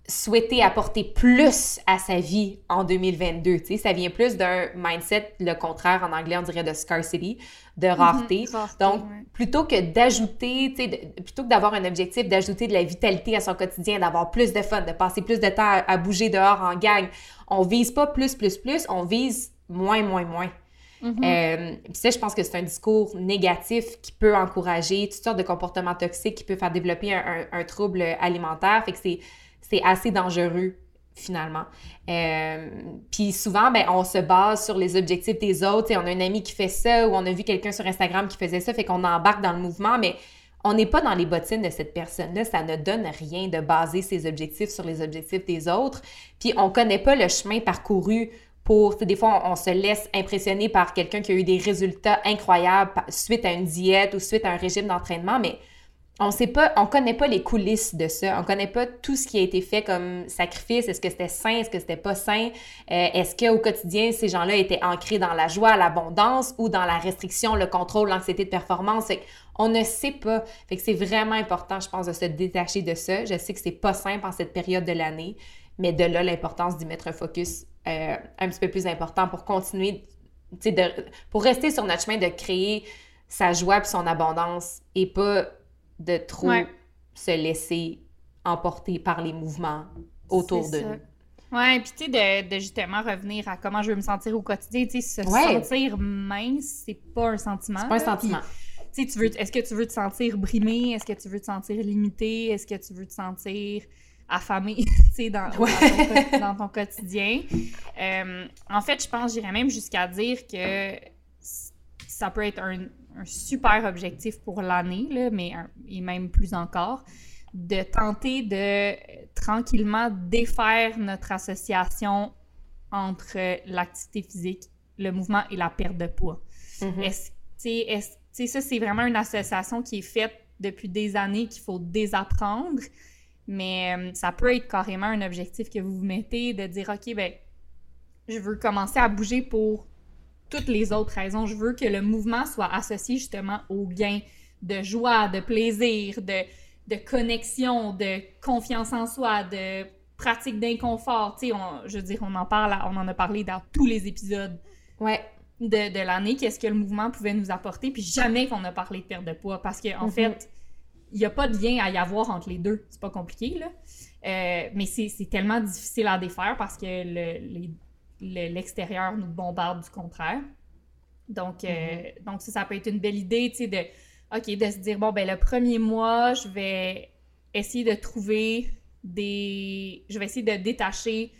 souhaiter apporter plus à sa vie en 2022. sais, ça vient plus d'un mindset, le contraire en anglais on dirait de scarcity, de mhm, rareté. Donc, plutôt que d'ajouter, plutôt que d'avoir un objectif d'ajouter de la vitalité à son quotidien, d'avoir plus de fun, de passer plus de temps à, bouger dehors en gang, on vise pas plus, plus, plus, on vise moins, moins, moins. Mm euh, ça, je pense que c'est un discours négatif qui peut encourager toutes sortes de comportements toxiques, qui peut faire développer un, un trouble alimentaire. Fait que c'est c'est assez dangereux finalement. Euh, puis souvent, ben, on se base sur les objectifs des autres. on a un ami qui fait ça ou on a vu quelqu'un sur Instagram qui faisait ça, fait qu'on embarque dans le mouvement, mais on n'est pas dans les bottines de cette personne-là. Ça ne donne rien de baser ses objectifs sur les objectifs des autres. Puis on connaît pas le chemin parcouru pour, des fois, on, se laisse impressionner par quelqu'un qui a eu des résultats incroyables suite à une diète ou suite à un régime d'entraînement, mais on sait pas, on connaît pas les coulisses de ça. On connaît pas tout ce qui a été fait comme sacrifice. Est-ce que c'était sain? Est-ce que c'était pas sain? Euh, est-ce qu'au quotidien, ces gens-là étaient ancrés dans la joie, l'abondance ou dans la restriction, le contrôle, l'anxiété de performance? on ne sait pas. Fait que c'est vraiment important, je pense, de se détacher de ça. Je sais que c'est pas simple en cette période de l'année, mais de là, l'importance d'y mettre un focus euh, un petit peu plus important pour continuer, de, pour rester sur notre chemin de créer sa joie puis son abondance et pas de trop se laisser emporter par les mouvements autour de nous. Ouais, puis tu sais, de, justement revenir à comment je veux me sentir au quotidien, tu sais, se sentir mince, c'est pas un sentiment. C'est pas un sentiment. Tu sais, est-ce que tu veux te sentir brimé? Est-ce que tu veux te sentir limité? Est-ce que tu veux te sentir affamé, tu sais, dans, dans, ton, quotidien? Euh, en fait, je pense, j'irais même jusqu'à dire que ça peut être un, super objectif pour l'année, mais et même plus encore, de tenter de tranquillement défaire notre association entre l'activité physique, le mouvement et la perte de poids. Mm-hmm. Est-ce, ça, c'est vraiment une association qui est faite depuis des années qu'il faut désapprendre, mais euh, ça peut être carrément un objectif que vous vous mettez de dire, OK, ben, je veux commencer à bouger pour toutes les autres raisons. Je veux que le mouvement soit associé justement au gain de joie, de plaisir, de, de connexion, de confiance en soi, de pratique d'inconfort. Tu sais, je veux dire, on en parle, on en a parlé dans tous les épisodes ouais. de, de l'année, qu'est-ce que le mouvement pouvait nous apporter, puis jamais qu'on a parlé de perte de poids, parce qu'en en mhm. fait, il n'y a pas de lien à y avoir entre les deux. C'est pas compliqué, là. Euh, mais c'est tellement difficile à défaire parce que l'extérieur le, nous bombarde du contraire. Donc, euh, mhm. donc ça, ça peut être une belle idée, tu sais, de OK, de se dire, bon, ben le premier mois, je vais essayer de trouver des... Je vais essayer de détacher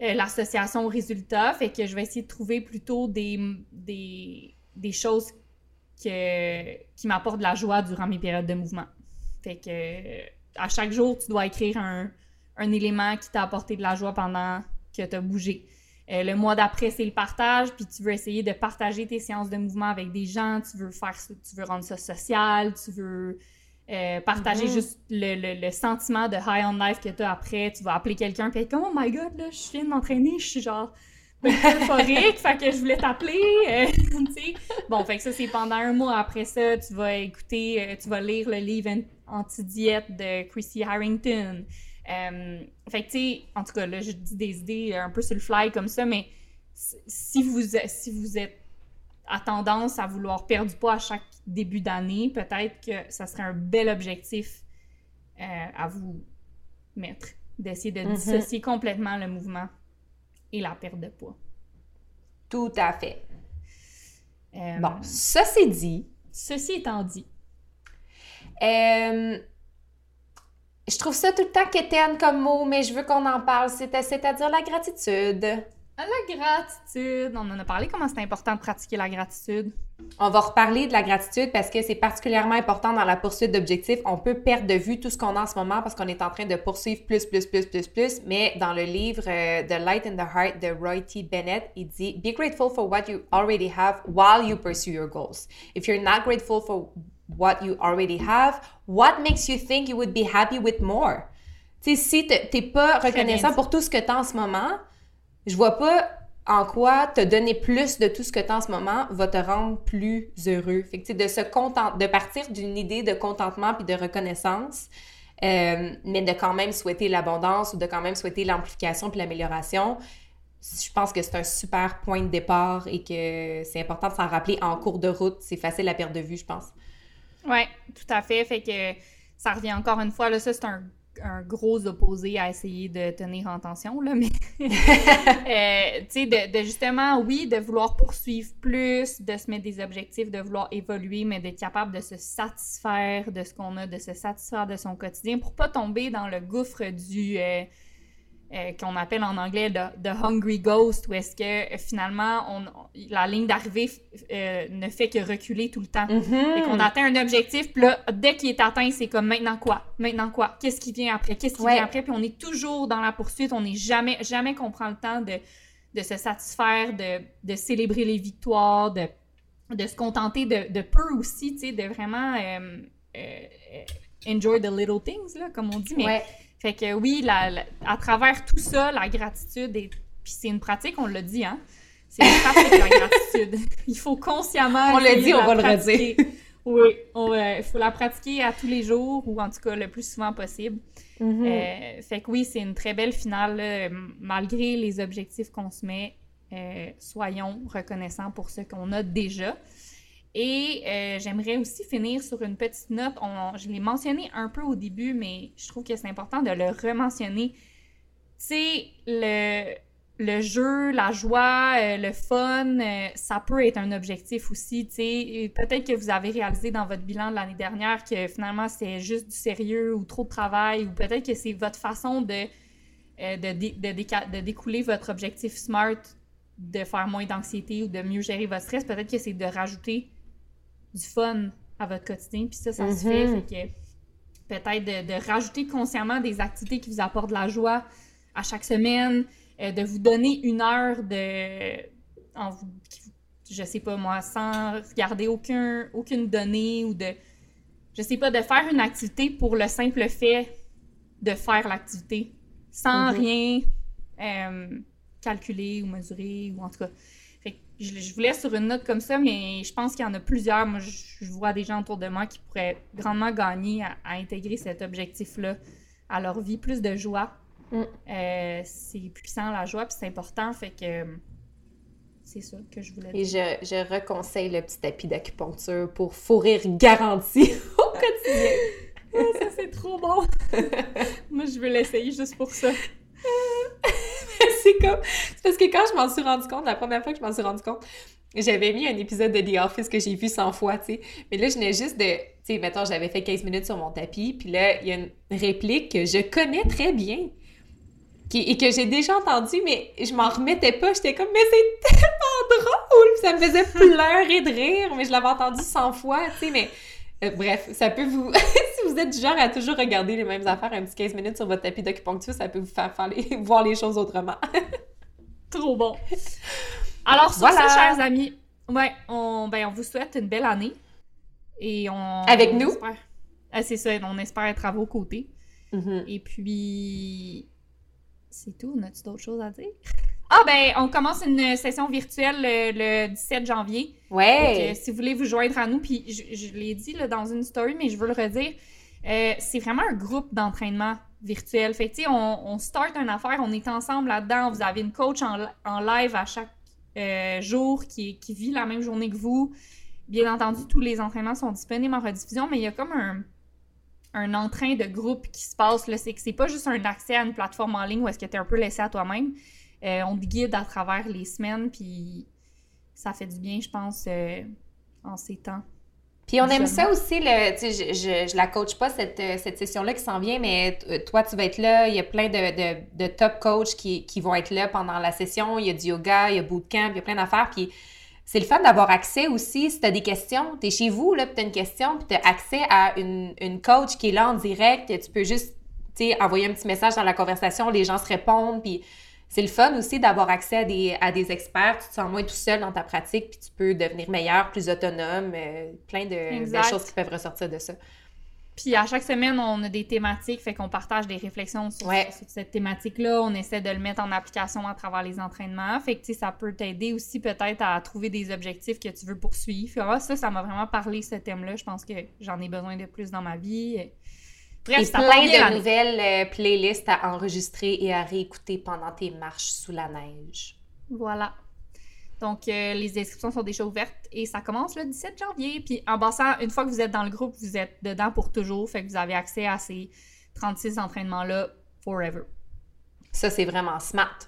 euh, l'association au résultat, fait que je vais essayer de trouver plutôt des, des, des choses que, qui m'apportent de la joie durant mes périodes de mouvement. Fait que à chaque jour, tu dois écrire un, un élément qui t'a apporté de la joie pendant que tu as bougé. Euh, le mois d'après, c'est le partage, puis tu veux essayer de partager tes séances de mouvement avec des gens, tu veux faire tu veux rendre ça social, tu veux euh, partager mhm. juste le, le, sentiment de high on life que tu as après, tu vas appeler quelqu'un puis être comme oh my god là, je viens de m'entraîner, je suis genre euphorique, fait que je voulais t'appeler, euh, Bon, fait que ça c'est pendant un mois après ça, tu vas écouter, tu vas lire le livre anti-diète de Chrissy Harrington. Euh, fait que, tu sais, en tout cas, là, je dis des idées un peu sur le fly comme ça, mais si vous, si vous êtes à tendance à vouloir perdre du poids à chaque début d'année, peut-être que ça serait un bel objectif euh, à vous mettre, d'essayer de mm-hmm. dissocier complètement le mouvement et la perte de poids. Tout à fait. Euh, bon, ça c'est dit. Ceci étant dit. Euh, je trouve ça tout le temps quétaine comme mot, mais je veux qu'on en parle, c'est-à-dire la gratitude. La gratitude, on en a parlé comment c'est important de pratiquer la gratitude. On va reparler de la gratitude parce que c'est particulièrement important dans la poursuite d'objectifs. On peut perdre de vue tout ce qu'on a en ce moment parce qu'on est en train de poursuivre plus, plus, plus, plus, plus. Mais dans le livre euh, The Light in the Heart de Roy T. Bennett, il dit Be grateful for what you already have while you pursue your goals. If you're not grateful for what you already have, what makes you think you would be happy with more? Tu sais, si t'es pas reconnaissant pour tout ce que t'as en ce moment, je vois pas en quoi te donner plus de tout ce que tu as en ce moment va te rendre plus heureux. Fait que, de se content, de partir d'une idée de contentement puis de reconnaissance, euh, mais de quand même souhaiter l'abondance ou de quand même souhaiter l'amplification puis l'amélioration. Je pense que c'est un super point de départ et que c'est important de s'en rappeler en cours de route. C'est facile à perdre de vue, je pense. Oui, tout à fait. Fait que ça revient encore une fois, là, ça c'est un, gros opposé à essayer de tenir en tension, là, mais euh, tu sais, de, justement, oui, de vouloir poursuivre plus, de se mettre des objectifs, de vouloir évoluer, mais d'être capable de se satisfaire de ce qu'on a, de se satisfaire de son quotidien pour pas tomber dans le gouffre du euh, euh, qu'on appelle en anglais the, Hungry Ghost, où est-ce que euh, finalement on, la ligne d'arrivée euh, ne fait que reculer tout le temps. Mm-hmm. Et qu'on atteint un objectif, puis là, dès qu'il est atteint, c'est comme maintenant quoi? Maintenant quoi? Qu'est-ce qui vient après? Qu'est-ce qui vient après? Puis on est toujours dans la poursuite, on n'est jamais, jamais qu'on prend le temps de, de se satisfaire, de, de, célébrer les victoires, de, de se contenter de, de peu aussi, tu sais, de vraiment enjoy the little things, là, comme on dit. Mais fait que oui, à travers tout ça, la gratitude, et puis c'est une pratique, on l'a dit, hein? C'est une pratique, la gratitude. Il faut consciemment. On l'a dit, on va le redire. Oui, il faut la pratiquer à tous les jours ou en tout cas le plus souvent possible. Mm-hmm. Euh, fait que oui, c'est une très belle finale. malgré les objectifs qu'on se met, euh, soyons reconnaissants pour ce qu'on a déjà. Et euh, j'aimerais aussi finir sur une petite note. On, je l'ai mentionné un peu au début, mais je trouve que c'est important de le rementionner. C'est le, le jeu, la joie, euh, le fun, euh, ça peut être un objectif aussi. Peut-être que vous avez réalisé dans votre bilan de l'année dernière que finalement c'est juste du sérieux ou trop de travail, ou peut-être que c'est votre façon de, de, de, découler votre objectif SMART, de faire moins d'anxiété ou de mieux gérer votre stress. Peut-être que c'est de rajouter du fun à votre quotidien. Puis ça, ça se fait. Mhm. Fait que peut-être de, rajouter consciemment des activités qui vous apportent de la joie à chaque semaine, euh, de vous donner une heure de. En, je sais pas moi, sans regarder aucun, aucune donnée ou de. Je sais pas, de faire une activité pour le simple fait de faire l'activité, sans mhm. rien euh, calculer ou mesurer, ou en tout cas je, vous laisse sur une note comme ça, mais je pense qu'il y en a plusieurs. Moi, je, vois des gens autour de moi qui pourraient grandement gagner à, intégrer cet objectif-là à leur vie. Plus de joie. Mm. Euh, c'est puissant la joie, puis c'est important. Fait que c'est ça que je voulais dire. Et je, je reconseille le petit tapis d'acupuncture pour fourrir garantie au quotidien. Ah, ça, c'est trop bon! Moi, je veux l'essayer juste pour ça. c'est comme. C'est parce que quand je m'en suis rendu compte, la première fois que je m'en suis rendu compte, j'avais mis un épisode de The Office que j'ai vu 100 fois, tu sais. Mais là, je venais juste de. Tu sais, mettons, j'avais fait 15 minutes sur mon tapis, puis là, il y a une réplique que je connais très bien. et que j'ai déjà entendue, mais je m'en remettais pas. J'étais comme, mais c'est tellement drôle! ça me faisait pleurer de rire, mais je l'avais entendu 100 fois, tu sais, mais euh, bref, ça peut vous. si vous êtes du genre à toujours regarder les mêmes affaires un petit 15 minutes sur votre tapis d'acupuncture, ça peut vous faire, voir les choses autrement. Trop bon. Alors, sur ça, chers amis, ouais, on, ben, on vous souhaite une belle année. Et on. Avec nous? Ah, c'est ça, on espère être à vos côtés. Mm-hmm. Et puis. C'est tout. On a-tu d'autres choses à dire? Ah, ben, on commence une session virtuelle le, 17 janvier. Ouais. si vous voulez vous joindre à nous, puis je, l'ai dit là, dans une story, mais je veux le redire, euh, c'est vraiment un groupe d'entraînement virtuel. Fait que, on, on start une affaire, on est ensemble là-dedans. Vous avez une coach en, live à chaque euh, jour qui, qui vit la même journée que vous. Bien entendu, tous les entraînements sont disponibles en rediffusion, mais il y a comme un, un entrain de groupe qui se passe. C'est que c'est pas juste un accès à une plateforme en ligne où est-ce que tu es un peu laissé à toi-même. Euh, on te guide à travers les semaines, puis ça fait du bien, je pense, euh, en ces temps. Puis on aime ça aussi, le, je, je, je la coach pas cette, euh, cette session-là qui s'en vient, mais toi, tu vas être là. Il y a plein de, de, top coachs qui, qui, vont être là pendant la session. Il y a du yoga, il y a bootcamp, il y a plein d'affaires. Puis c'est le fun d'avoir accès aussi. Si tu as des questions, tu es chez vous, là, puis tu as une question, puis tu as accès à une, une, coach qui est là en direct. Tu peux juste envoyer un petit message dans la conversation, les gens se répondent, puis c'est le fun aussi d'avoir accès à des, à des experts. Tu te sens moins tout seul dans ta pratique, puis tu peux devenir meilleur, plus autonome, euh, plein de choses qui peuvent ressortir de ça. Puis à chaque semaine, on a des thématiques, fait qu'on partage des réflexions sur, cette thématique-là. On essaie de le mettre en application à travers les entraînements. Fait que ça peut t'aider aussi peut-être à trouver des objectifs que tu veux poursuivre. Ah, ça, ça m'a vraiment parlé, ce thème-là. Je pense que j'en ai besoin de plus dans ma vie. Bref, et plein de nouvelles euh, playlists à enregistrer et à réécouter pendant tes marches sous la neige. Voilà. Donc, euh, les inscriptions sont déjà ouvertes et ça commence le 17 janvier. Puis, en passant, une fois que vous êtes dans le groupe, vous êtes dedans pour toujours. Fait que vous avez accès à ces 36 entraînements-là forever. Ça, c'est vraiment smart.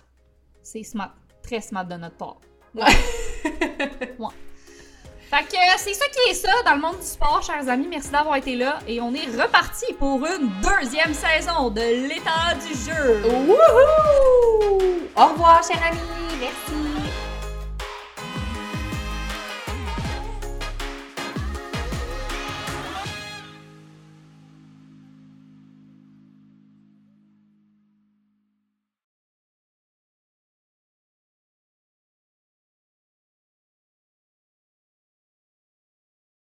C'est smart. Très smart de notre part. Ouais. ouais. Fait que euh, c'est ça qui est ça dans le monde du sport, chers amis. Merci d'avoir été là. Et on est reparti pour une deuxième saison de l'état du jeu. Wouhou! Au revoir, chers amis. Merci.